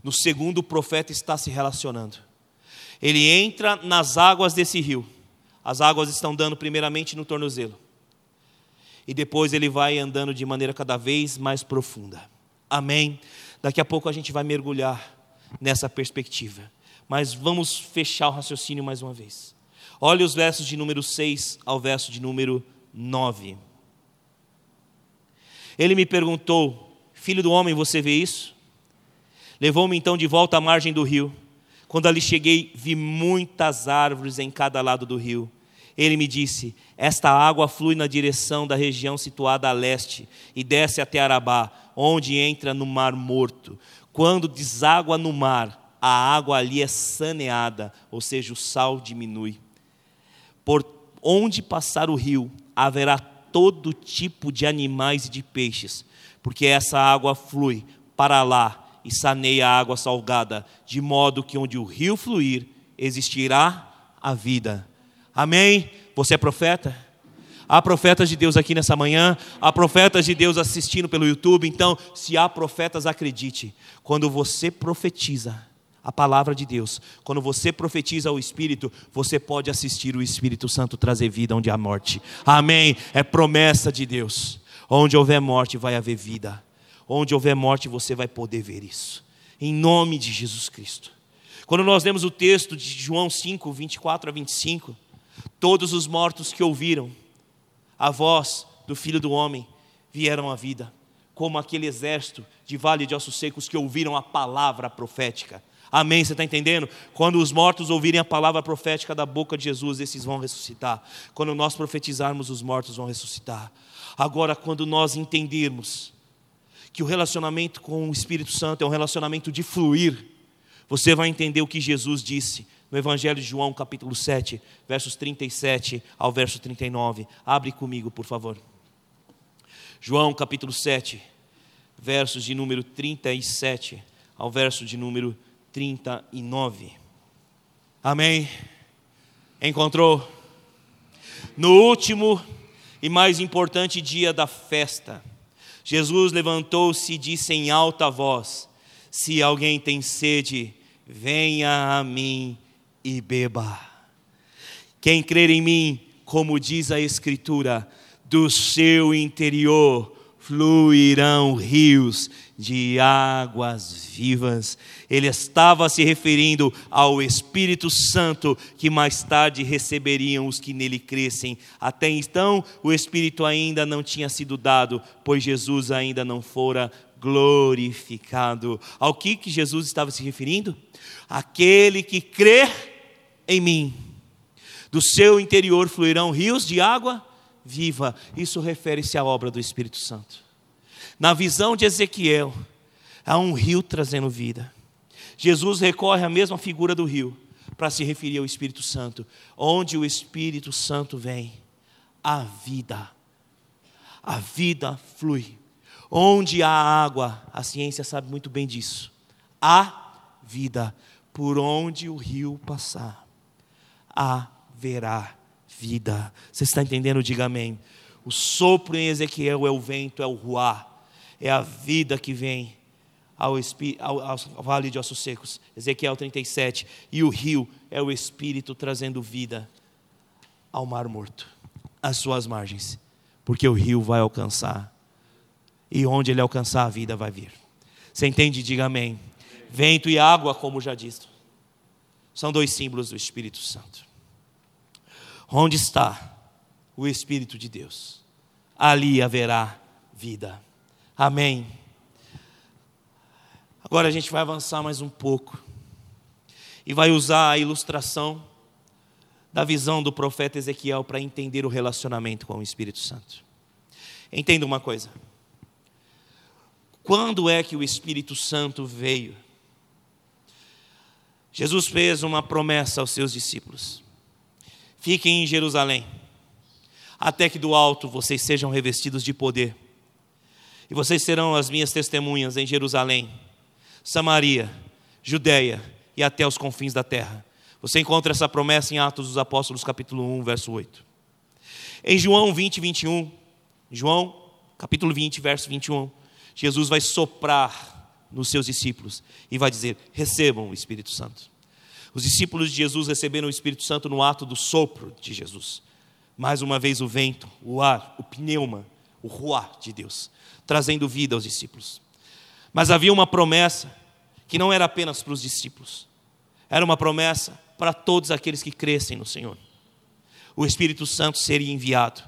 No segundo, o profeta está se relacionando. Ele entra nas águas desse rio. As águas estão dando primeiramente no tornozelo. E depois ele vai andando de maneira cada vez mais profunda. Amém. Daqui a pouco a gente vai mergulhar nessa perspectiva. Mas vamos fechar o raciocínio mais uma vez. Olhe os versos de número 6 ao verso de número 9. Ele me perguntou: Filho do homem, você vê isso? Levou-me então de volta à margem do rio. Quando ali cheguei, vi muitas árvores em cada lado do rio. Ele me disse: Esta água flui na direção da região situada a leste e desce até Arabá, onde entra no Mar Morto. Quando deságua no mar, a água ali é saneada, ou seja, o sal diminui. Por onde passar o rio, haverá todo tipo de animais e de peixes, porque essa água flui para lá e saneia a água salgada, de modo que onde o rio fluir, existirá a vida. Amém? Você é profeta? Há profetas de Deus aqui nessa manhã, há profetas de Deus assistindo pelo YouTube, então, se há profetas, acredite, quando você profetiza, a palavra de Deus. Quando você profetiza o Espírito, você pode assistir o Espírito Santo trazer vida onde há morte. Amém. É promessa de Deus. Onde houver morte, vai haver vida. Onde houver morte, você vai poder ver isso. Em nome de Jesus Cristo. Quando nós lemos o texto de João 5, 24 a 25, todos os mortos que ouviram a voz do Filho do Homem vieram à vida. como aquele exército de vale de ossos secos que ouviram a palavra profética. Amém? Você está entendendo? Quando os mortos ouvirem a palavra profética da boca de Jesus, esses vão ressuscitar. Quando nós profetizarmos, os mortos vão ressuscitar. Agora, quando nós entendermos que o relacionamento com o Espírito Santo é um relacionamento de fluir, você vai entender o que Jesus disse no Evangelho de João, capítulo 7, versos 37 ao verso 39. Abre comigo, por favor. João, capítulo 7, versos de número 37 ao verso de número 39. Amém? Encontrou? No último e mais importante dia da festa, Jesus levantou-se e disse em alta voz: Se alguém tem sede, venha a mim e beba. Quem crer em mim, como diz a Escritura, do seu interior fluirão rios de águas vivas. Ele estava se referindo ao Espírito Santo que mais tarde receberiam os que nele crescem. Até então, o Espírito ainda não tinha sido dado, pois Jesus ainda não fora glorificado. Ao que, que Jesus estava se referindo? Aquele que crê em mim. Do seu interior fluirão rios de água viva. Isso refere-se à obra do Espírito Santo. Na visão de Ezequiel, há um rio trazendo vida. Jesus recorre à mesma figura do rio para se referir ao Espírito Santo. Onde o Espírito Santo vem, a vida. A vida flui. Onde há água, a ciência sabe muito bem disso. Há vida. Por onde o rio passar, haverá vida. Você está entendendo? Diga amém. O sopro em Ezequiel é o vento, é o ruá, é a vida que vem ao, ao, ao, vale de ossos secos. Ezequiel 37. E o rio é o Espírito trazendo vida ao mar morto, às suas margens, porque o rio vai alcançar, e onde ele alcançar a vida vai vir. Você entende? Diga amém. Vento e água, como já disse, são dois símbolos do Espírito Santo. Onde está o Espírito de Deus? Ali haverá vida. Amém. Agora a gente vai avançar mais um pouco e vai usar a ilustração da visão do profeta Ezequiel para entender o relacionamento com o Espírito Santo. Entenda uma coisa. Quando é que o Espírito Santo veio? Jesus fez uma promessa aos seus discípulos: Fiquem em Jerusalém, até que do alto vocês sejam revestidos de poder. E vocês serão as minhas testemunhas em Jerusalém, Samaria, Judéia e até os confins da terra. Você encontra essa promessa em Atos dos Apóstolos, capítulo 1, verso 8. Em João 20, 21, João, capítulo 20, verso 21, Jesus vai soprar nos seus discípulos e vai dizer: recebam o Espírito Santo. Os discípulos de Jesus receberam o Espírito Santo no ato do sopro de Jesus. Mais uma vez o vento, o ar, o pneuma, o ruá de Deus, trazendo vida aos discípulos. Mas havia uma promessa que não era apenas para os discípulos, era uma promessa para todos aqueles que crescem no Senhor. O Espírito Santo seria enviado.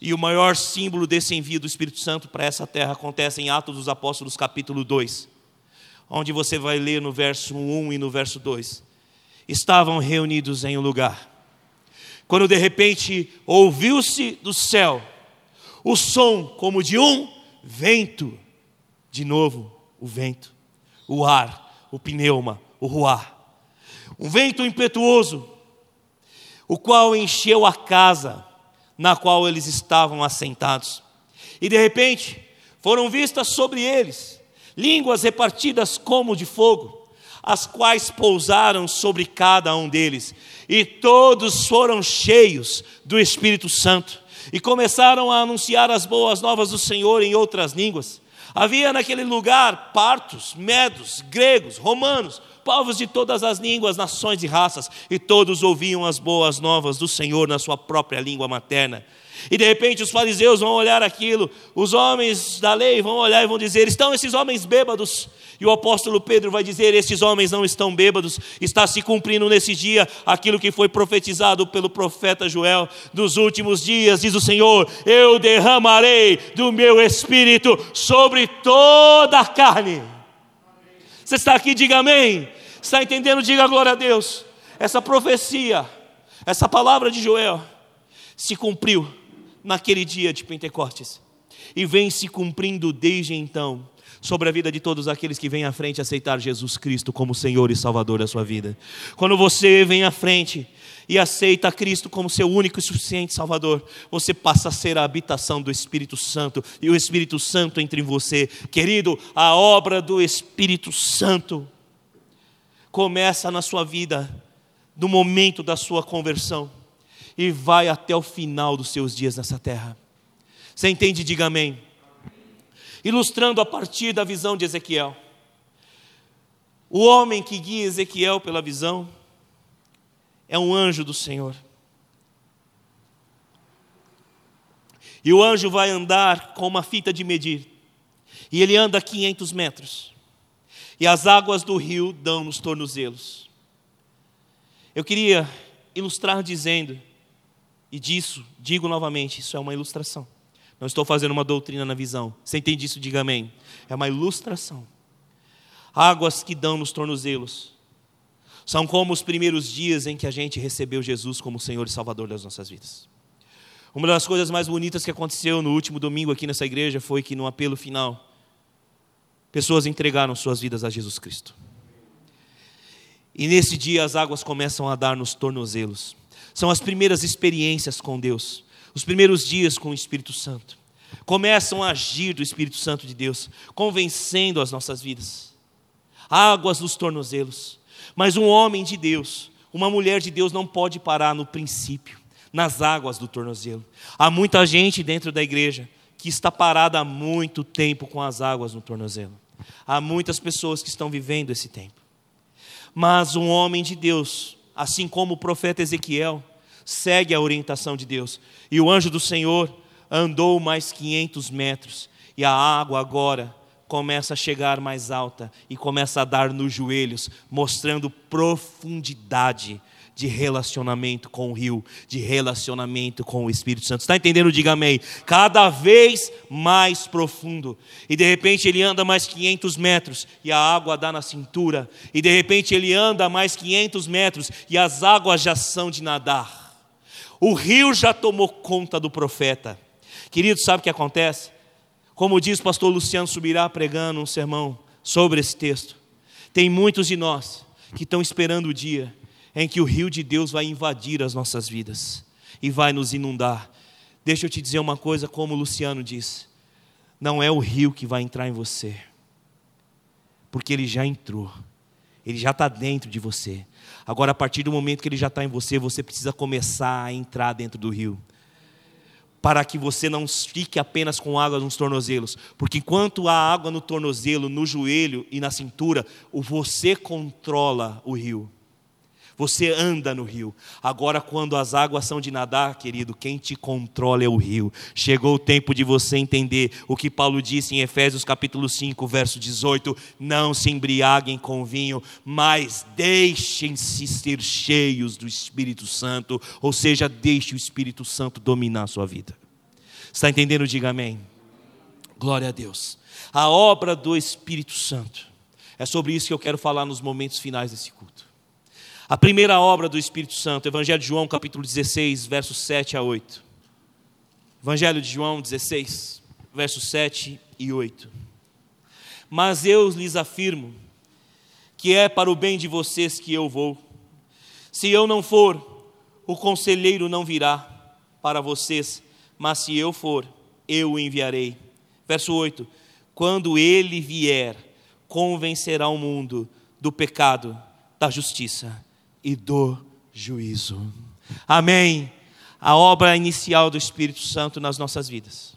E o maior símbolo desse envio do Espírito Santo para essa terra acontece em Atos dos Apóstolos, capítulo 2, onde você vai ler no verso 1 e no verso 2 estavam reunidos em um lugar. Quando de repente ouviu-se do céu o som como de um vento, de novo o vento, o ar, o pneuma, o ruar. Um vento impetuoso, o qual encheu a casa na qual eles estavam assentados. E de repente foram vistas sobre eles línguas repartidas como de fogo as quais pousaram sobre cada um deles, e todos foram cheios do Espírito Santo, e começaram a anunciar as boas novas do Senhor em outras línguas. Havia naquele lugar partos, medos, gregos, romanos, povos de todas as línguas, nações e raças, e todos ouviam as boas novas do Senhor na sua própria língua materna. E de repente os fariseus vão olhar aquilo, os homens da lei vão olhar e vão dizer: estão esses homens bêbados? E o apóstolo Pedro vai dizer: esses homens não estão bêbados, está se cumprindo nesse dia aquilo que foi profetizado pelo profeta Joel. Dos últimos dias, diz o Senhor: eu derramarei do meu espírito sobre toda a carne. Você está aqui, diga amém. Está entendendo? Diga glória a Deus. Essa profecia, essa palavra de Joel, se cumpriu naquele dia de Pentecostes e vem se cumprindo desde então sobre a vida de todos aqueles que vêm à frente aceitar Jesus Cristo como Senhor e Salvador da sua vida. Quando você vem à frente e aceita Cristo como seu único e suficiente Salvador, você passa a ser a habitação do Espírito Santo e o Espírito Santo entre você. Querido, a obra do Espírito Santo começa na sua vida, no momento da sua conversão e vai até o final dos seus dias nessa terra. Você entende? Diga amém. Ilustrando a partir da visão de Ezequiel. O homem que guia Ezequiel pela visão é um anjo do Senhor. E o anjo vai andar com uma fita de medir. E ele anda 500 metros. E as águas do rio dão nos tornozelos. Eu queria ilustrar dizendo e disso, digo novamente, isso é uma ilustração. Não estou fazendo uma doutrina na visão. Você entende isso? Diga amém. É uma ilustração. Águas que dão nos tornozelos. São como os primeiros dias em que a gente recebeu Jesus como Senhor e Salvador das nossas vidas. Uma das coisas mais bonitas que aconteceu no último domingo aqui nessa igreja foi que no apelo final, pessoas entregaram suas vidas a Jesus Cristo. E nesse dia as águas começam a dar nos tornozelos. São as primeiras experiências com Deus, os primeiros dias com o Espírito Santo. Começam a agir do Espírito Santo de Deus, convencendo as nossas vidas. Águas nos tornozelos. Mas um homem de Deus, uma mulher de Deus não pode parar no princípio, nas águas do tornozelo. Há muita gente dentro da igreja que está parada há muito tempo com as águas no tornozelo. Há muitas pessoas que estão vivendo esse tempo. Mas um homem de Deus, assim como o profeta Ezequiel, segue a orientação de Deus. E o anjo do Senhor andou mais 500 metros, e a água agora começa a chegar mais alta e começa a dar nos joelhos, mostrando profundidade de relacionamento com o rio, de relacionamento com o Espírito Santo. Está entendendo? Diga amém. Cada vez mais profundo. E de repente ele anda mais 500 metros e a água dá na cintura. E de repente ele anda mais 500 metros e as águas já são de nadar. O rio já tomou conta do profeta. Querido, sabe o que acontece? Como diz o pastor Luciano Subirá pregando um sermão sobre esse texto. Tem muitos de nós que estão esperando o dia em que o rio de Deus vai invadir as nossas vidas e vai nos inundar. Deixa eu te dizer uma coisa, como o Luciano disse: não é o rio que vai entrar em você, porque ele já entrou, ele já está dentro de você. Agora, a partir do momento que ele já está em você, você precisa começar a entrar dentro do rio para que você não fique apenas com água nos tornozelos, porque enquanto há água no tornozelo, no joelho e na cintura, você controla o rio. Você anda no rio. Agora, quando as águas são de nadar, querido, quem te controla é o rio. Chegou o tempo de você entender o que Paulo disse em Efésios capítulo 5, verso 18: Não se embriaguem com vinho, mas deixem-se ser cheios do Espírito Santo. Ou seja, deixe o Espírito Santo dominar a sua vida. Está entendendo? Diga amém. Glória a Deus. A obra do Espírito Santo. É sobre isso que eu quero falar nos momentos finais desse culto. A primeira obra do Espírito Santo, Evangelho de João, capítulo 16, versos 7 a 8. Evangelho de João 16, versos 7 e 8. Mas eu lhes afirmo que é para o bem de vocês que eu vou. Se eu não for, o conselheiro não virá para vocês, mas se eu for, eu o enviarei. Verso 8: Quando ele vier, convencerá o mundo do pecado, da justiça e do juízo. Amém. A obra inicial do Espírito Santo nas nossas vidas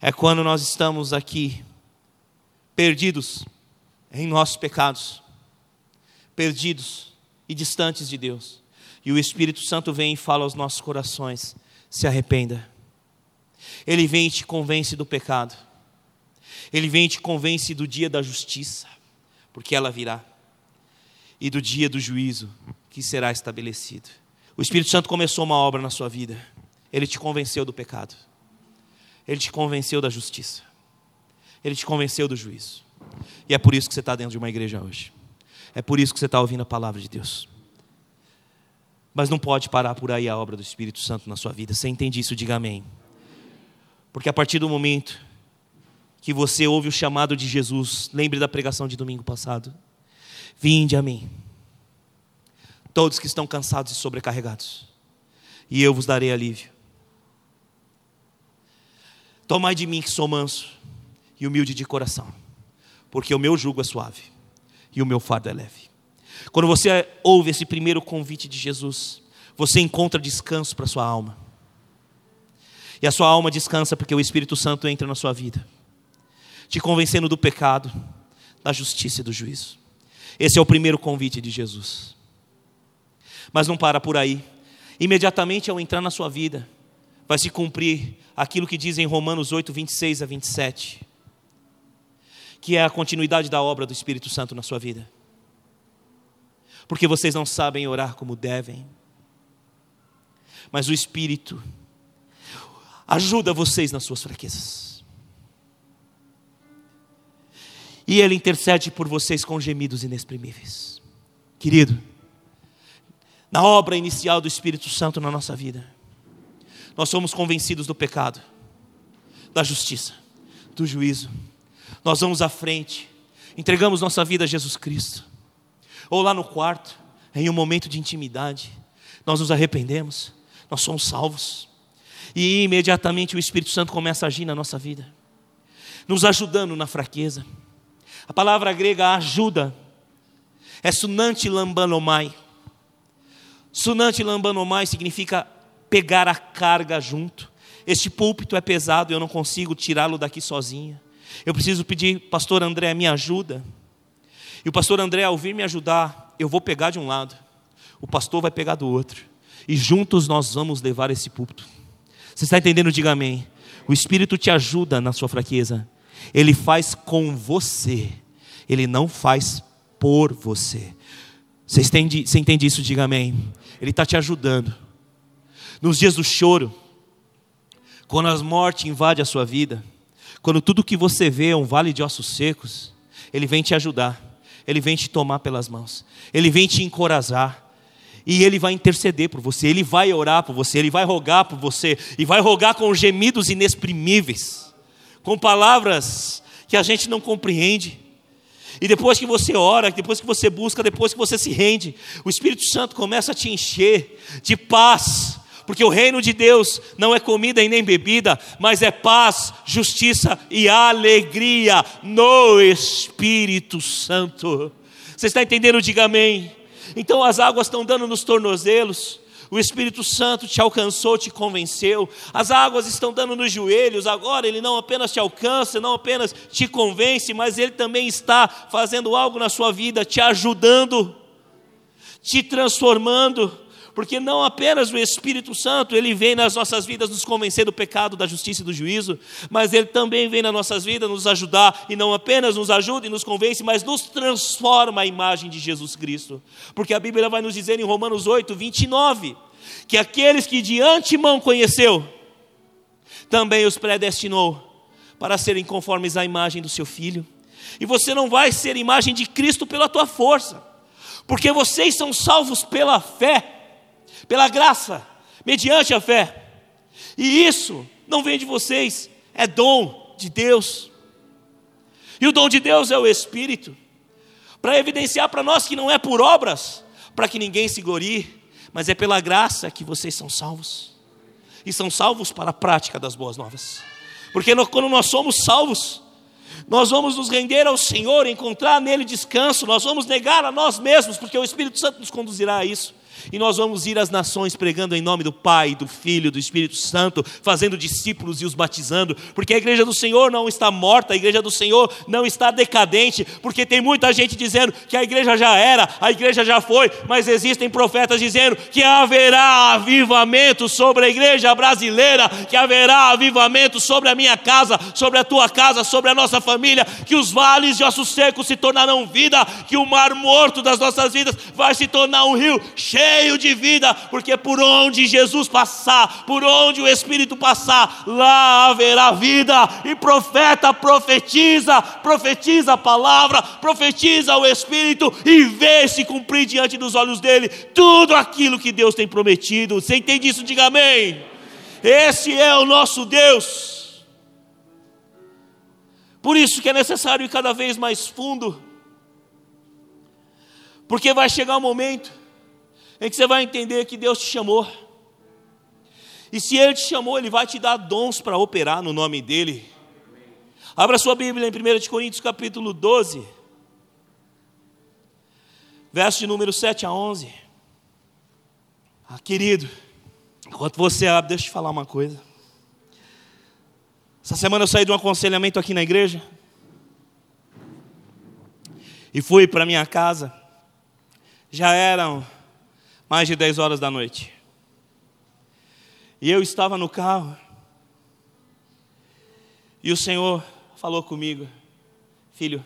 é quando nós estamos aqui perdidos em nossos pecados, perdidos e distantes de Deus. E o Espírito Santo vem e fala aos nossos corações: se arrependa, Ele vem e te convence do pecado. Ele vem e te convence do dia da justiça, porque ela virá, e do dia do juízo que será estabelecido. O Espírito Santo começou uma obra na sua vida. Ele te convenceu do pecado. Ele te convenceu da justiça. Ele te convenceu do juízo. E é por isso que você está dentro de uma igreja hoje. É por isso que você está ouvindo a palavra de Deus. Mas não pode parar por aí a obra do Espírito Santo na sua vida. Você entende isso? Diga amém. Porque a partir do momento que você ouve o chamado de Jesus, lembre da pregação de domingo passado. Vinde a mim, todos que estão cansados e sobrecarregados, e eu vos darei alívio. Tomai de mim que sou manso e humilde de coração, porque o meu jugo é suave e o meu fardo é leve. Quando você ouve esse primeiro convite de Jesus, você encontra descanso para sua alma. E a sua alma descansa porque o Espírito Santo entra na sua vida, te convencendo do pecado, da justiça e do juízo. Esse é o primeiro convite de Jesus. Mas não para por aí. Imediatamente ao entrar na sua vida, vai se cumprir aquilo que diz em Romanos 8, 26 a 27, que é a continuidade da obra do Espírito Santo na sua vida. Porque vocês não sabem orar como devem, mas o Espírito ajuda vocês nas suas fraquezas. E Ele intercede por vocês com gemidos inexprimíveis. Querido, na obra inicial do Espírito Santo na nossa vida, nós somos convencidos do pecado, da justiça, do juízo. Nós vamos à frente, entregamos nossa vida a Jesus Cristo. Ou lá no quarto, em um momento de intimidade, nós nos arrependemos, nós somos salvos. E imediatamente o Espírito Santo começa a agir na nossa vida, nos ajudando na fraqueza. A palavra grega ajuda é sunante lambanomai. Sunante lambanomai significa pegar a carga junto. Este púlpito é pesado, eu não consigo tirá-lo daqui sozinha. Eu preciso pedir, pastor André, me ajuda. E o pastor André, ao vir me ajudar, eu vou pegar de um lado, o pastor vai pegar do outro, e juntos nós vamos levar esse púlpito. Você está entendendo? Diga amém. O Espírito te ajuda na sua fraqueza, ele faz com você, ele não faz por você. Você entende, você entende isso? Diga amém. Ele está te ajudando. Nos dias do choro, quando a morte invade a sua vida, quando tudo que você vê é um vale de ossos secos, Ele vem te ajudar, Ele vem te tomar pelas mãos, Ele vem te encorajar, e Ele vai interceder por você, Ele vai orar por você, Ele vai rogar por você, e vai rogar com gemidos inexprimíveis, com palavras que a gente não compreende. E depois que você ora, depois que você busca, depois que você se rende, o Espírito Santo começa a te encher de paz, porque o reino de Deus não é comida e nem bebida, mas é paz, justiça e alegria no Espírito Santo. Você está entendendo? Diga amém. Então as águas estão dando nos tornozelos, o Espírito Santo te alcançou, te convenceu. As águas estão dando nos joelhos. Agora ele não apenas te alcança, não apenas te convence, mas ele também está fazendo algo na sua vida, te ajudando, te transformando porque não apenas o Espírito Santo, ele vem nas nossas vidas nos convencer do pecado, da justiça e do juízo, mas ele também vem nas nossas vidas nos ajudar, e não apenas nos ajuda e nos convence, mas nos transforma a imagem de Jesus Cristo. Porque a Bíblia vai nos dizer em Romanos 8, 29, que aqueles que de antemão conheceu, também os predestinou para serem conformes à imagem do seu filho. E você não vai ser imagem de Cristo pela tua força, porque vocês são salvos pela fé pela graça, mediante a fé. E isso não vem de vocês, é dom de Deus. E o dom de Deus é o Espírito, para evidenciar para nós que não é por obras, para que ninguém se glorie, mas é pela graça que vocês são salvos. E são salvos para a prática das boas novas. Porque quando nós somos salvos, nós vamos nos render ao Senhor, encontrar nele descanso, nós vamos negar a nós mesmos, porque o Espírito Santo nos conduzirá a isso. E nós vamos ir às nações pregando em nome do Pai, do Filho, do Espírito Santo, fazendo discípulos e os batizando, porque a igreja do Senhor não está morta, a igreja do Senhor não está decadente, porque tem muita gente dizendo que a igreja já era, a igreja já foi, mas existem profetas dizendo que haverá avivamento sobre a igreja brasileira, que haverá avivamento sobre a minha casa, sobre a tua casa, sobre a nossa família, que os vales de ossos secos se tornarão vida, que o mar morto das nossas vidas vai se tornar um rio cheio de vida, porque por onde Jesus passar, por onde o Espírito passar, lá haverá vida. E profeta profetiza, profetiza a palavra, profetiza o Espírito e vê se cumprir diante dos olhos dele tudo aquilo que Deus tem prometido. Você entende isso? Diga amém. Esse é o nosso Deus. Por isso que é necessário ir cada vez mais fundo. Porque vai chegar um momento em que você vai entender que Deus te chamou. E se Ele te chamou, Ele vai te dar dons para operar no nome dEle. Abra sua Bíblia em 1 Coríntios capítulo 12, verso de número 7 a 11. Ah, querido, enquanto você abre, deixa eu te falar uma coisa. Essa semana eu saí de um aconselhamento aqui na igreja. E fui para minha casa. Já eram mais de 10 horas da noite. E eu estava no carro. E o Senhor falou comigo: Filho,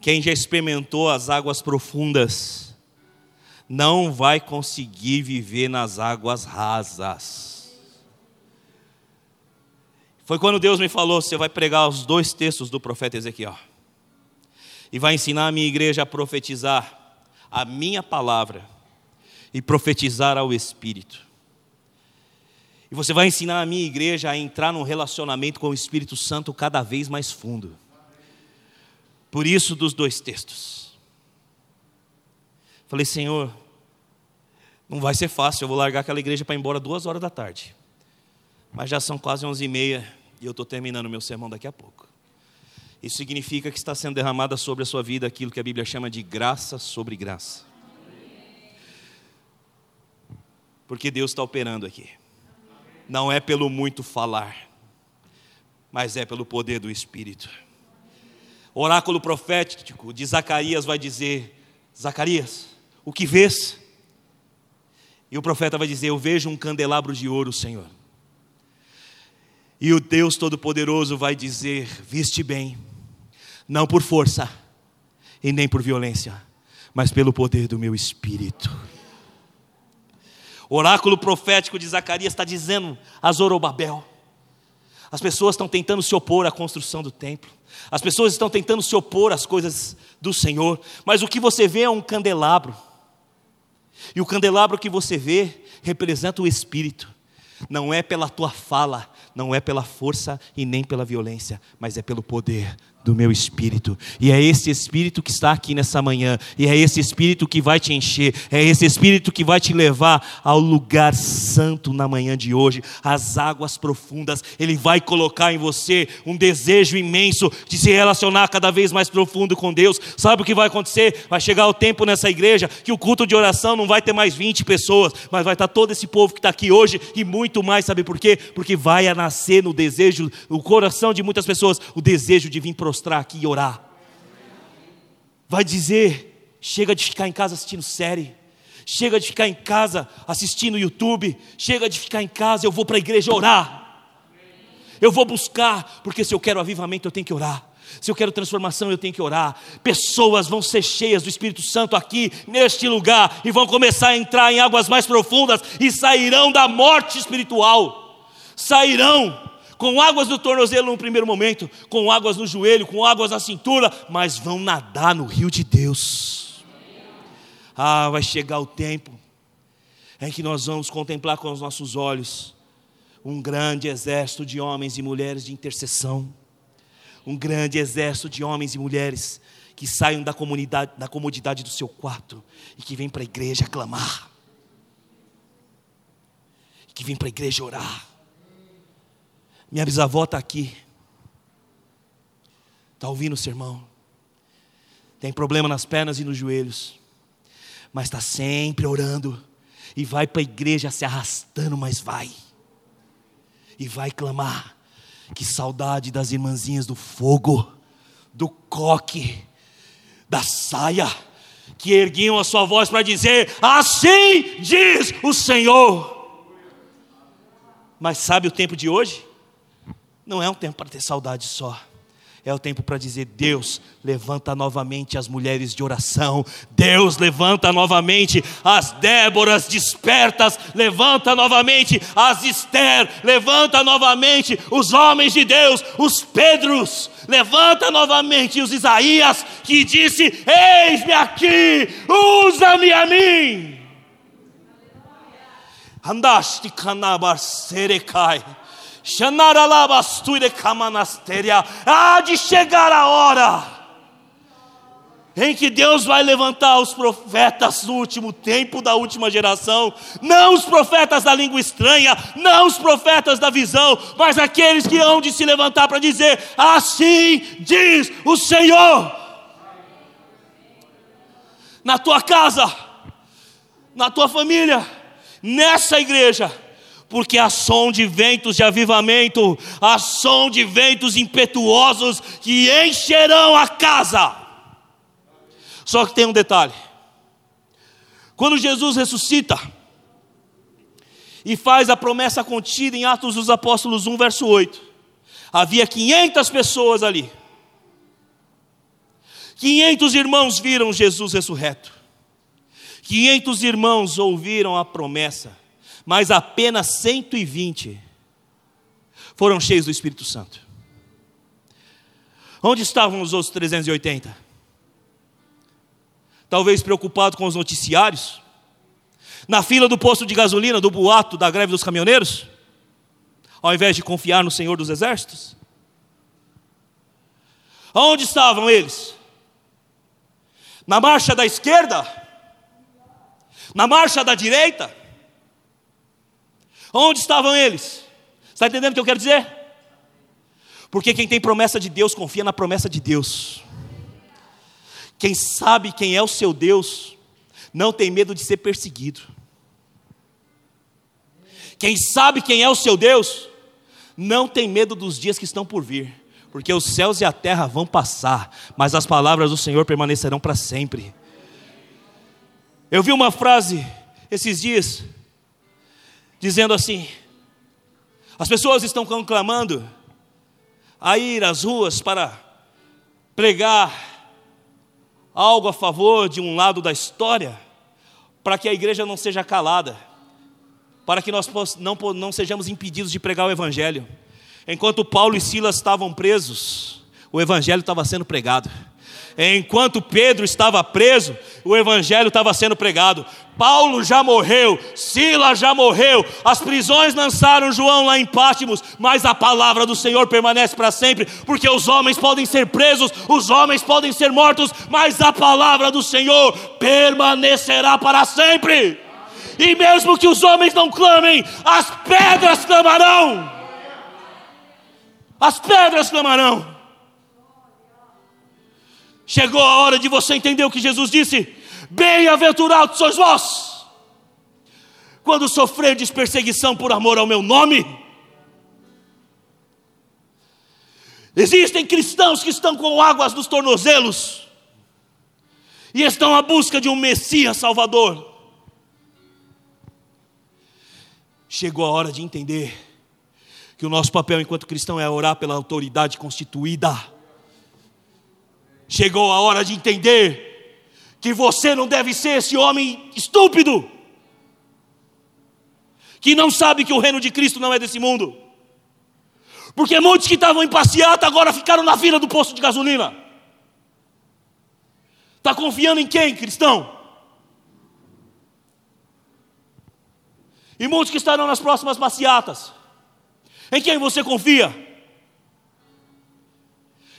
quem já experimentou as águas profundas, não vai conseguir viver nas águas rasas. Foi quando Deus me falou: Você vai pregar os dois textos do profeta Ezequiel, e vai ensinar a minha igreja a profetizar a minha palavra e profetizar ao Espírito. E você vai ensinar a minha igreja a entrar num relacionamento com o Espírito Santo cada vez mais fundo. Por isso, dos dois textos. Falei, Senhor, não vai ser fácil, eu vou largar aquela igreja para ir embora duas horas da tarde. Mas já são quase onze e meia e eu estou terminando meu sermão daqui a pouco. Isso significa que está sendo derramada sobre a sua vida aquilo que a Bíblia chama de graça sobre graça. Porque Deus está operando aqui. Não é pelo muito falar, mas é pelo poder do Espírito. O oráculo profético de Zacarias vai dizer: Zacarias, o que vês? E o profeta vai dizer: Eu vejo um candelabro de ouro, Senhor. E o Deus Todo-Poderoso vai dizer: Viste bem, não por força e nem por violência, mas pelo poder do meu espírito. O oráculo profético de Zacarias está dizendo a Zorobabel. As pessoas estão tentando se opor à construção do templo. As pessoas estão tentando se opor às coisas do Senhor. Mas o que você vê é um candelabro. E o candelabro que você vê representa o Espírito. Não é pela tua fala, não é pela força e nem pela violência, mas é pelo poder do meu espírito. E é esse espírito que está aqui nessa manhã, e é esse espírito que vai te encher, é esse espírito que vai te levar ao lugar santo na manhã de hoje, às águas profundas. Ele vai colocar em você um desejo imenso de se relacionar cada vez mais profundo com Deus. Sabe o que vai acontecer? Vai chegar o tempo nessa igreja que o culto de oração não vai ter mais 20 pessoas, mas vai estar todo esse povo que está aqui hoje e muito mais. Sabe por quê? Porque vai nascer no desejo, no coração de muitas pessoas, o desejo de vir pro prostrar aqui e orar. Vai dizer: chega de ficar em casa assistindo série. Chega de ficar em casa assistindo YouTube. Chega de ficar em casa, eu vou para a igreja orar. Eu vou buscar, porque se eu quero avivamento, eu tenho que orar. Se eu quero transformação, eu tenho que orar. Pessoas vão ser cheias do Espírito Santo aqui, neste lugar, e vão começar a entrar em águas mais profundas e sairão da morte espiritual. Sairão com águas no tornozelo no primeiro momento, com águas no joelho, com águas na cintura, mas vão nadar no rio de Deus. Ah, vai chegar o tempo em que nós vamos contemplar com os nossos olhos um grande exército de homens e mulheres de intercessão, um grande exército de homens e mulheres que saiam da comunidade, da comodidade do seu quarto e que vêm para a igreja clamar, que vêm para a igreja orar. Minha bisavó está aqui. Está ouvindo o sermão? Tem problema nas pernas e nos joelhos. mas está sempre orando, e vai para a igreja se arrastando, mas vai, e vai clamar. Que saudade das irmãzinhas do fogo, do coque, da saia, que erguiam a sua voz para dizer: Assim diz o Senhor. Mas sabe o tempo de hoje? Não é um tempo para ter saudade só. É o tempo para dizer: Deus, levanta novamente as mulheres de oração. Deus, levanta novamente as Déboras despertas. Levanta novamente as Esther. Levanta novamente os homens de Deus, os Pedros. Levanta novamente os Isaías que disse: Eis-me aqui, usa-me a mim. Andaste canabar serecai. Há de chegar a hora em que Deus vai levantar os profetas do último tempo, da última geração, não os profetas da língua estranha, não os profetas da visão, mas aqueles que hão de se levantar para dizer: Assim diz o Senhor. Na tua casa, na tua família, nessa igreja, porque a som de ventos de avivamento, a som de ventos impetuosos que encherão a casa. Só que tem um detalhe: quando Jesus ressuscita e faz a promessa contida em Atos dos Apóstolos 1, verso 8, havia 500 pessoas ali. 500 irmãos viram Jesus ressurreto. 500 irmãos ouviram a promessa mas apenas 120 foram cheios do Espírito Santo. Onde estavam os outros 380? Talvez preocupado com os noticiários? Na fila do posto de gasolina, do boato da greve dos caminhoneiros? Ao invés de confiar no Senhor dos Exércitos? Onde estavam eles? Na marcha da esquerda? Na marcha da direita? Onde estavam eles? Está entendendo o que eu quero dizer? Porque quem tem promessa de Deus confia na promessa de Deus. Quem sabe quem é o seu Deus não tem medo de ser perseguido. Quem sabe quem é o seu Deus não tem medo dos dias que estão por vir, porque os céus e a terra vão passar, mas as palavras do Senhor permanecerão para sempre. Eu vi uma frase esses dias dizendo assim: as pessoas estão conclamando a ir às ruas para pregar algo a favor de um lado da história, para que a igreja não seja calada, para que nós não, não sejamos impedidos de pregar o Evangelho. Enquanto Paulo e Silas estavam presos, o Evangelho estava sendo pregado. Enquanto Pedro estava preso, o evangelho estava sendo pregado. Paulo já morreu, Silas já morreu, as prisões lançaram João lá em Pátimos, mas a palavra do Senhor permanece para sempre, porque os homens podem ser presos, os homens podem ser mortos, mas a palavra do Senhor permanecerá para sempre. E mesmo que os homens não clamem, as pedras clamarão. As pedras clamarão. Chegou a hora de você entender o que Jesus disse: Bem-aventurados sois vós, quando sofredes perseguição por amor ao meu nome. Existem cristãos que estão com águas nos tornozelos e estão à busca de um Messias Salvador. Chegou a hora de entender que o nosso papel enquanto cristão é orar pela autoridade constituída Chegou a hora de entender que você não deve ser esse homem estúpido, que não sabe que o reino de Cristo não é desse mundo. Porque muitos que estavam em passeata agora ficaram na fila do posto de gasolina. Está confiando em quem, cristão? E muitos que estarão nas próximas passeatas. Em quem você confia?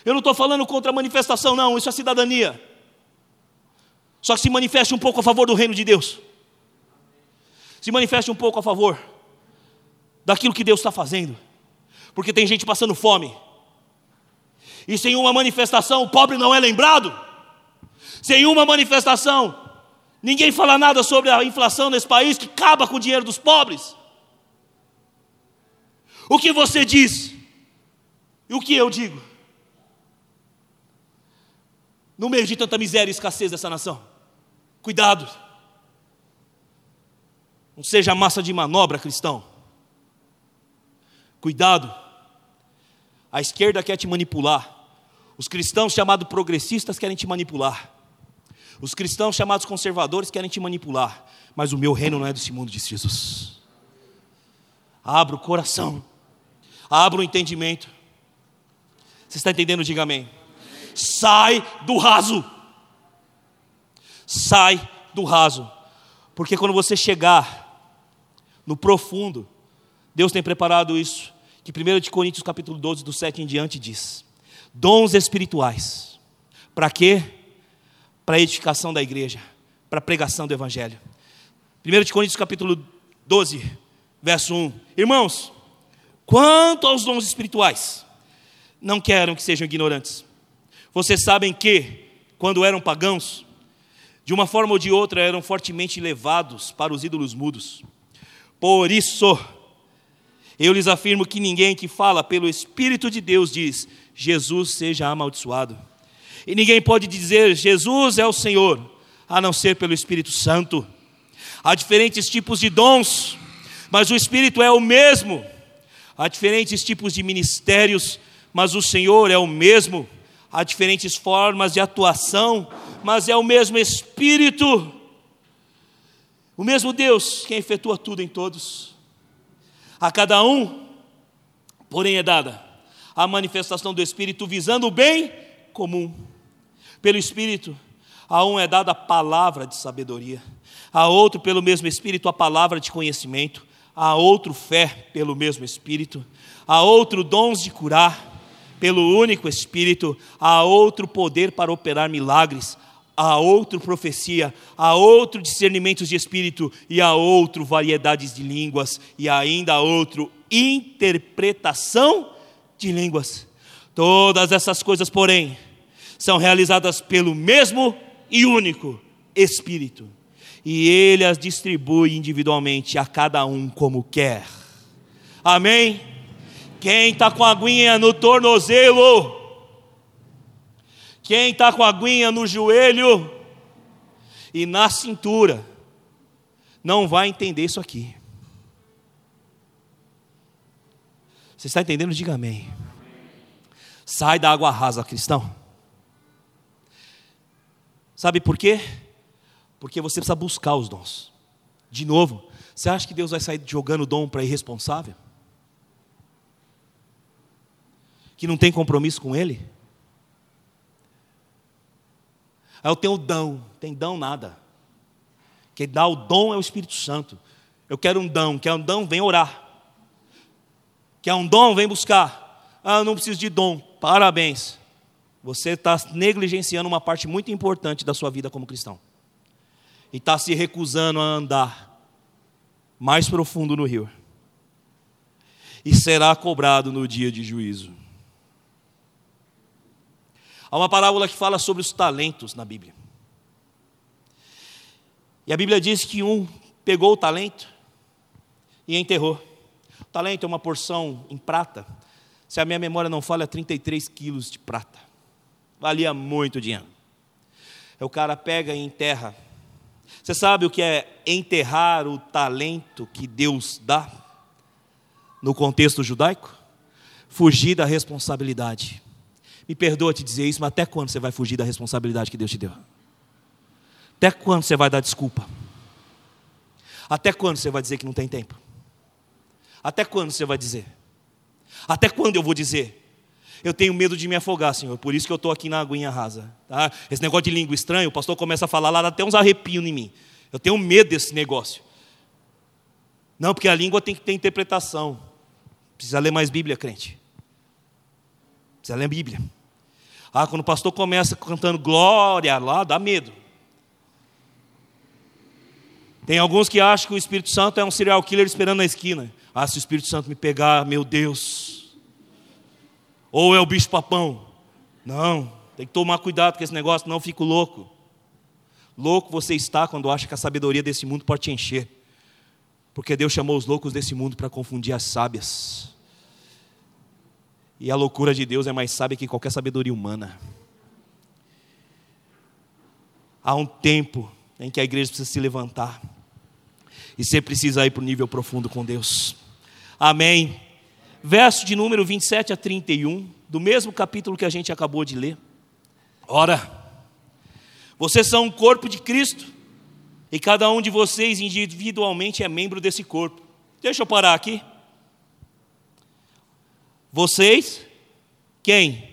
Eu não estou falando contra a manifestação, não, isso é cidadania. Só que se manifeste um pouco a favor do reino de Deus. Se manifeste um pouco a favor daquilo que Deus está fazendo. Porque tem gente passando fome. E sem uma manifestação, o pobre não é lembrado. Sem uma manifestação, Ninguém fala nada sobre a inflação nesse país que acaba com o dinheiro dos pobres. O que você diz? E o que eu digo? No meio de tanta miséria e escassez dessa nação. Cuidado. Não seja massa de manobra, cristão. Cuidado. A esquerda quer te manipular. Os cristãos chamados progressistas querem te manipular. Os cristãos chamados conservadores querem te manipular. Mas o meu reino não é desse mundo, disse Jesus. Abra o coração. Abra o entendimento. Você está entendendo? Diga amém. Sai do raso. Sai do raso. Porque quando você chegar no profundo, Deus tem preparado isso. Que 1 Coríntios capítulo 12, do 7 em diante diz: Dons espirituais. Para quê? Para edificação da igreja, para pregação do evangelho. 1 Coríntios capítulo 12, verso 1. Irmãos, quanto aos dons espirituais, não quero que sejam ignorantes. Vocês sabem que, quando eram pagãos, de uma forma ou de outra eram fortemente levados para os ídolos mudos. Por isso, eu lhes afirmo que ninguém que fala pelo Espírito de Deus diz: Jesus seja amaldiçoado. E ninguém pode dizer: Jesus é o Senhor, a não ser pelo Espírito Santo. Há diferentes tipos de dons, mas o Espírito é o mesmo. Há diferentes tipos de ministérios, mas o Senhor é o mesmo. Há diferentes formas de atuação, mas é o mesmo Espírito. O mesmo Deus quem efetua tudo em todos. A cada um, porém, é dada a manifestação do Espírito visando o bem comum. Pelo Espírito, a um é dada a palavra de sabedoria, a outro, pelo mesmo Espírito, a palavra de conhecimento, a outro, fé pelo mesmo Espírito, a outro, dons de curar pelo único Espírito, a outro, poder para operar milagres, a outro profecia, a outro discernimentos de espírito, e a outro variedades de línguas, e ainda a outro interpretação de línguas. Todas essas coisas, porém, são realizadas pelo mesmo e único Espírito, e Ele as distribui individualmente a cada um como quer. Amém? Quem está com a aguinha no tornozelo, quem está com a aguinha no joelho e na cintura, não vai entender isso aqui. Você está entendendo? Diga amém. Sai da água rasa, cristão. Sabe por quê? Porque você precisa buscar os dons. De novo, você acha que Deus vai sair jogando dom para irresponsável? Que não tem compromisso com Ele? Aí eu tenho o dom, tem dom nada. Quem dá o dom é o Espírito Santo. Eu quero um dom, quer um dom, vem orar. Quer um dom? Vem buscar. Ah, eu não preciso de dom. Parabéns. Você está negligenciando uma parte muito importante da sua vida como cristão. E está se recusando a andar mais profundo no rio. E será cobrado no dia de juízo. Há uma parábola que fala sobre os talentos na Bíblia. E a Bíblia diz que um pegou o talento e enterrou. O talento é uma porção em prata. Se a minha memória não falha, 33 quilos de prata. Valia muito dinheiro. Aí o cara pega e enterra. Você sabe o que é enterrar o talento que Deus dá? No contexto judaico? Fugir da responsabilidade. Me perdoa te dizer isso, mas até quando você vai fugir da responsabilidade que Deus te deu? Até quando você vai dar desculpa? Até quando você vai dizer que não tem tempo? Até quando você vai dizer? Até quando eu vou dizer? Eu tenho medo de me afogar, Senhor, por isso que eu estou aqui na aguinha rasa. Tá? Esse negócio de língua estranha, o pastor começa a falar lá, dá até uns arrepios em mim. Eu tenho medo desse negócio. Não, porque a língua tem que ter interpretação. Precisa ler mais Bíblia, crente. Precisa ler Bíblia. Ah, quando o pastor começa cantando glória lá, dá medo. Tem alguns que acham que o Espírito Santo é um serial killer esperando na esquina. Ah, se o Espírito Santo me pegar, meu Deus. Ou é o bicho papão. Não, tem que tomar cuidado com esse negócio, não fico louco. Louco você está quando acha que a sabedoria desse mundo pode te encher. Porque Deus chamou os loucos desse mundo para confundir as sábias. E a loucura de Deus é mais sábia que qualquer sabedoria humana. Há um tempo em que a igreja precisa se levantar. E você precisa ir para o nível profundo com Deus. Amém. Verso de número 27 a 31, do mesmo capítulo que a gente acabou de ler. Ora, vocês são um corpo de Cristo, e cada um de vocês individualmente é membro desse corpo. Deixa eu parar aqui. Vocês, quem?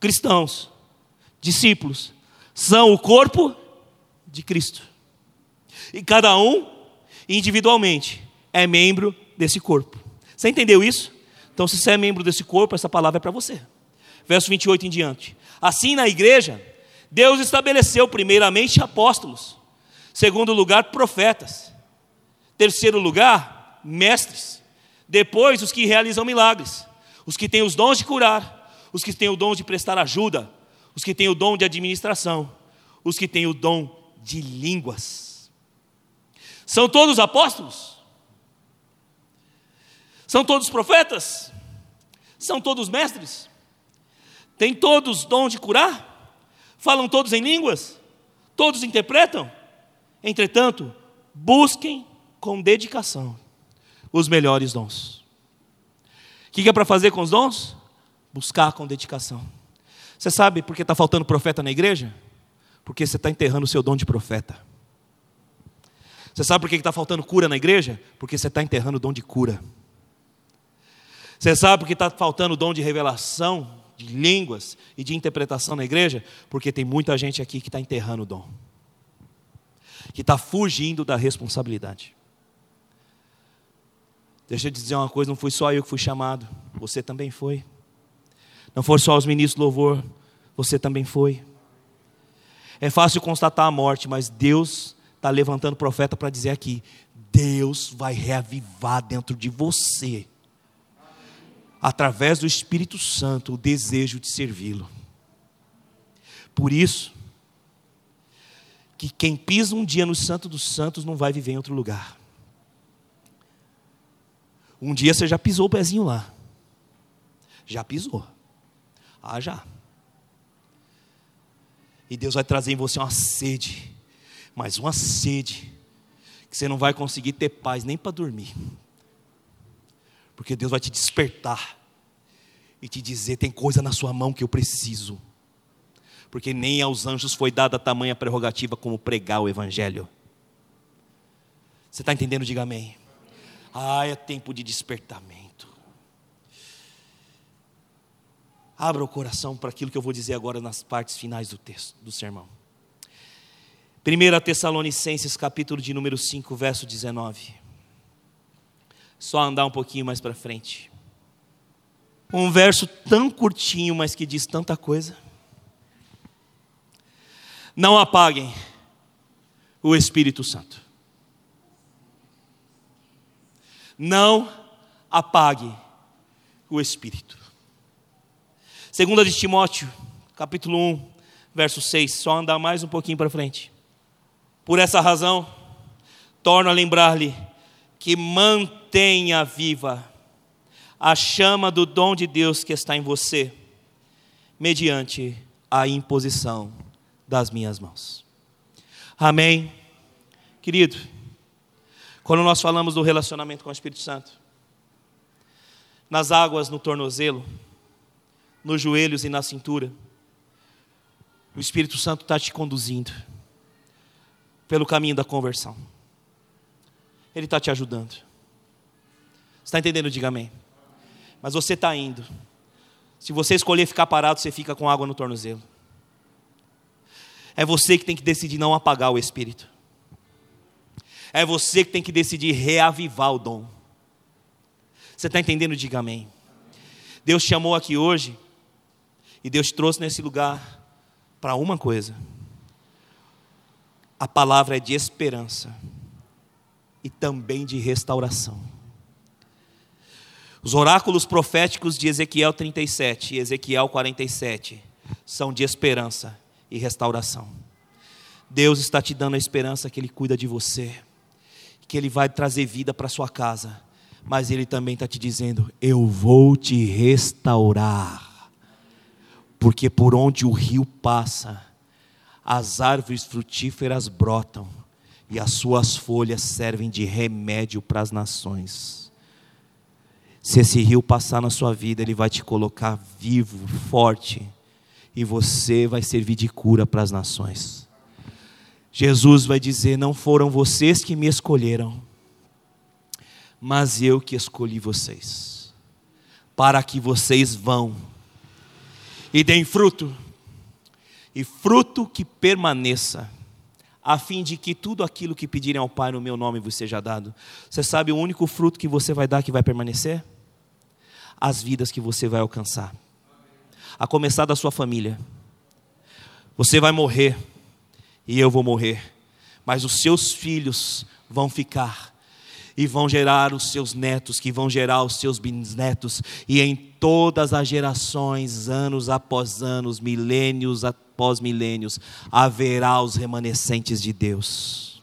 Cristãos, discípulos, são o corpo de Cristo. E cada um, individualmente, é membro desse corpo. Você entendeu isso? Então, se você é membro desse corpo, essa palavra é para você. Verso 28 em diante. Assim, na igreja, Deus estabeleceu primeiramente apóstolos, segundo lugar, profetas, terceiro lugar, mestres, depois os que realizam milagres os que têm os dons de curar, os que têm o dom de prestar ajuda, os que têm o dom de administração, os que têm o dom de línguas. São todos apóstolos? São todos profetas? São todos mestres? Têm todos dom de curar? Falam todos em línguas? Todos interpretam? Entretanto, busquem com dedicação os melhores dons. O que é para fazer com os dons? Buscar com dedicação. Você sabe por que está faltando profeta na igreja? Porque você está enterrando o seu dom de profeta. Você sabe por que está faltando cura na igreja? Porque você está enterrando o dom de cura. Você sabe por que está faltando o dom de revelação, de línguas e de interpretação na igreja? Porque tem muita gente aqui que está enterrando o dom, que está fugindo da responsabilidade. Deixa eu te dizer uma coisa: não fui só eu que fui chamado, você também foi. Não foram só os ministros do louvor, você também foi. É fácil constatar a morte, mas Deus está levantando profeta para dizer aqui: Deus vai reavivar dentro de você, através do Espírito Santo, o desejo de servi-lo. Por isso, que quem pisa um dia no Santo dos Santos não vai viver em outro lugar. Um dia você já pisou o pezinho lá. Já pisou. Ah, já. E Deus vai trazer em você uma sede, mas uma sede, que você não vai conseguir ter paz nem para dormir. Porque Deus vai te despertar e te dizer: tem coisa na sua mão que eu preciso. Porque nem aos anjos foi dada tamanha prerrogativa como pregar o Evangelho. Você está entendendo? Diga amém. Ah, é tempo de despertamento. Abra o coração para aquilo que eu vou dizer agora nas partes finais do texto, do sermão. 1 Tessalonicenses, capítulo de número 5, verso 19. Só andar um pouquinho mais para frente. Um verso tão curtinho, mas que diz tanta coisa. Não apaguem o Espírito Santo. Não apague o espírito. Segunda de Timóteo, capítulo 1, verso 6, só andar mais um pouquinho para frente. Por essa razão, torno a lembrar-lhe que mantenha viva a chama do dom de Deus que está em você, mediante a imposição das minhas mãos. Amém. Querido, quando nós falamos do relacionamento com o Espírito Santo, nas águas no tornozelo, nos joelhos e na cintura, o Espírito Santo está te conduzindo pelo caminho da conversão. Ele está te ajudando. Está entendendo? Diga amém. Mas você está indo. Se você escolher ficar parado, você fica com água no tornozelo. É você que tem que decidir não apagar o Espírito. É você que tem que decidir reavivar o dom. Você está entendendo? Diga amém. Deus chamou aqui hoje e Deus trouxe nesse lugar para uma coisa. A palavra é de esperança e também de restauração. Os oráculos proféticos de Ezequiel 37 e Ezequiel 47 são de esperança e restauração. Deus está te dando a esperança que Ele cuida de você, que Ele vai trazer vida para sua casa, mas Ele também está te dizendo: Eu vou te restaurar, porque por onde o rio passa, as árvores frutíferas brotam, e as suas folhas servem de remédio para as nações. Se esse rio passar na sua vida, ele vai te colocar vivo, forte, e você vai servir de cura para as nações. Jesus vai dizer: Não foram vocês que me escolheram, mas eu que escolhi vocês, para que vocês vão e deem fruto, e fruto que permaneça, a fim de que tudo aquilo que pedirem ao Pai no meu nome vos seja dado. Você sabe o único fruto que você vai dar que vai permanecer? as vidas que você vai alcançar. A começar da sua família. Você vai morrer e eu vou morrer, mas os seus filhos vão ficar e vão gerar os seus netos, que vão gerar os seus bisnetos, e em todas as gerações, anos após anos, milênios após milênios, haverá os remanescentes de Deus.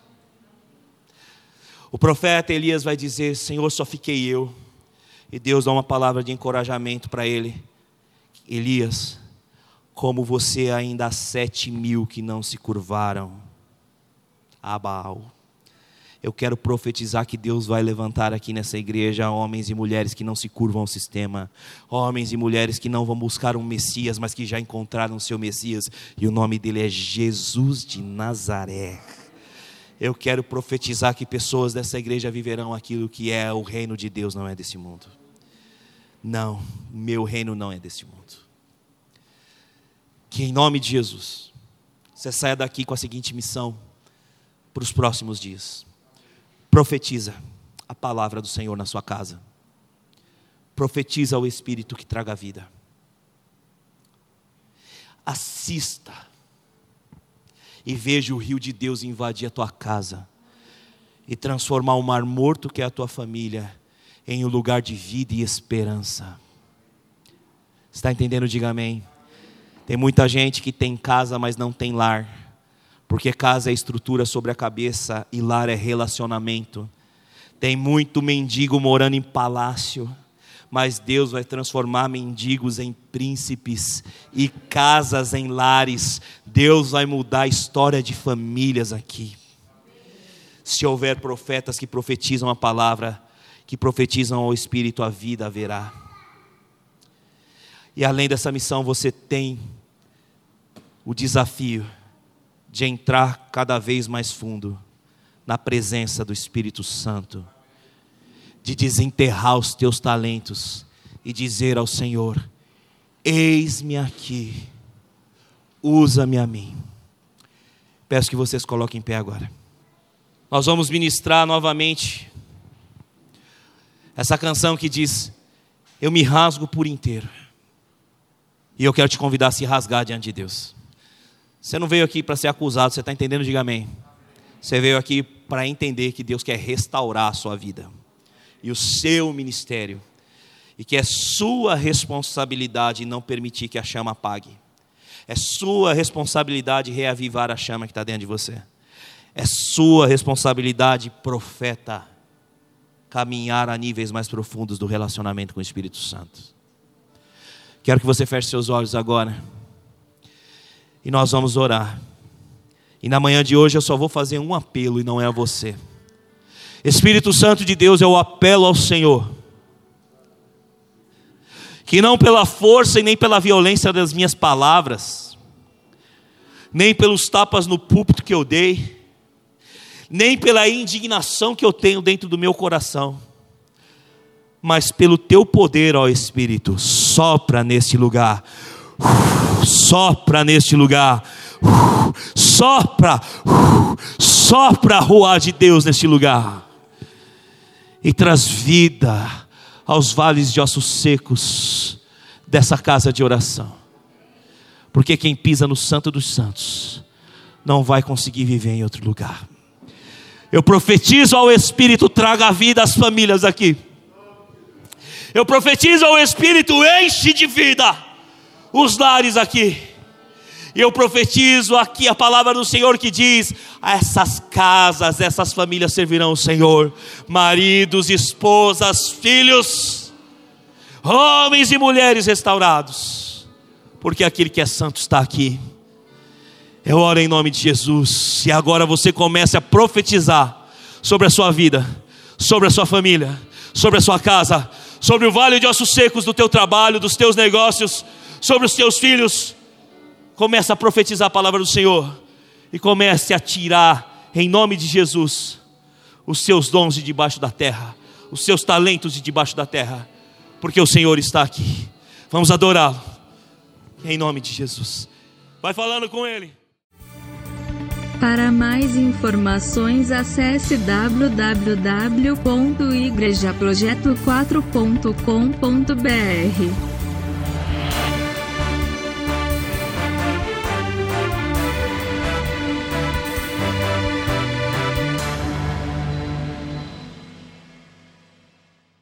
O profeta Elias vai dizer: Senhor, só fiquei eu. E Deus dá uma palavra de encorajamento para ele. Elias, como você ainda há sete mil que não se curvaram a Baal. Eu quero profetizar que Deus vai levantar aqui nessa igreja homens e mulheres que não se curvam ao sistema, homens e mulheres que não vão buscar um Messias, mas que já encontraram o seu Messias, e o nome dele é Jesus de Nazaré. Eu quero profetizar que pessoas dessa igreja viverão aquilo que é o reino de Deus, não é desse mundo. Não, meu reino não é desse mundo. Que em nome de Jesus, você saia daqui com a seguinte missão para os próximos dias: profetiza a palavra do Senhor na sua casa, profetiza o Espírito que traga vida, assista e veja o rio de Deus invadir a tua casa e transformar o mar morto que é a tua família em um lugar de vida e esperança. Está entendendo? Diga amém. Tem muita gente que tem casa, mas não tem lar, porque casa é estrutura sobre a cabeça e lar é relacionamento. Tem muito mendigo morando em palácio, mas Deus vai transformar mendigos em príncipes e casas em lares. Deus vai mudar a história de famílias aqui. Se houver profetas que profetizam a palavra, que profetizam ao Espírito, a vida haverá. E além dessa missão, você tem o desafio de entrar cada vez mais fundo na presença do Espírito Santo, de desenterrar os teus talentos e dizer ao Senhor: Eis-me aqui, usa-me a mim. Peço que vocês coloquem em pé agora. Nós vamos ministrar novamente essa canção que diz: Eu me rasgo por inteiro. E eu quero te convidar a se rasgar diante de Deus. Você não veio aqui para ser acusado, você está entendendo? Diga amém. Você veio aqui para entender que Deus quer restaurar a sua vida e o seu ministério, e que é sua responsabilidade não permitir que a chama apague. É sua responsabilidade reavivar a chama que está dentro de você. É sua responsabilidade, profeta caminhar a níveis mais profundos do relacionamento com o Espírito Santo. Quero que você feche seus olhos agora. E nós vamos orar. E na manhã de hoje eu só vou fazer um apelo e não é a você. Espírito Santo de Deus, eu apelo ao Senhor. Que não pela força e nem pela violência das minhas palavras, nem pelos tapas no púlpito que eu dei, nem pela indignação que eu tenho dentro do meu coração, mas pelo teu poder, ó Espírito, sopra neste lugar, sopra neste lugar, sopra, sopra a rua de Deus neste lugar, e traz vida aos vales de ossos secos dessa casa de oração, porque quem pisa no Santo dos Santos não vai conseguir viver em outro lugar. Eu profetizo ao Espírito, traga a vida às famílias aqui. Eu profetizo ao Espírito, enche de vida os lares aqui. E eu profetizo aqui a palavra do Senhor que diz: essas casas, essas famílias servirão o Senhor, maridos, esposas, filhos, homens e mulheres restaurados, porque aquele que é santo está aqui. Eu oro em nome de Jesus, e agora você comece a profetizar sobre a sua vida, sobre a sua família, sobre a sua casa, sobre o vale de ossos secos do teu trabalho, dos teus negócios, sobre os teus filhos. Comece a profetizar a palavra do Senhor e comece a tirar, em nome de Jesus, os seus dons de debaixo da terra, os seus talentos de debaixo da terra, porque o Senhor está aqui. Vamos adorá-lo, em nome de Jesus. Vai falando com Ele. Para mais informações acesse www.igrejaprojeto4.com.br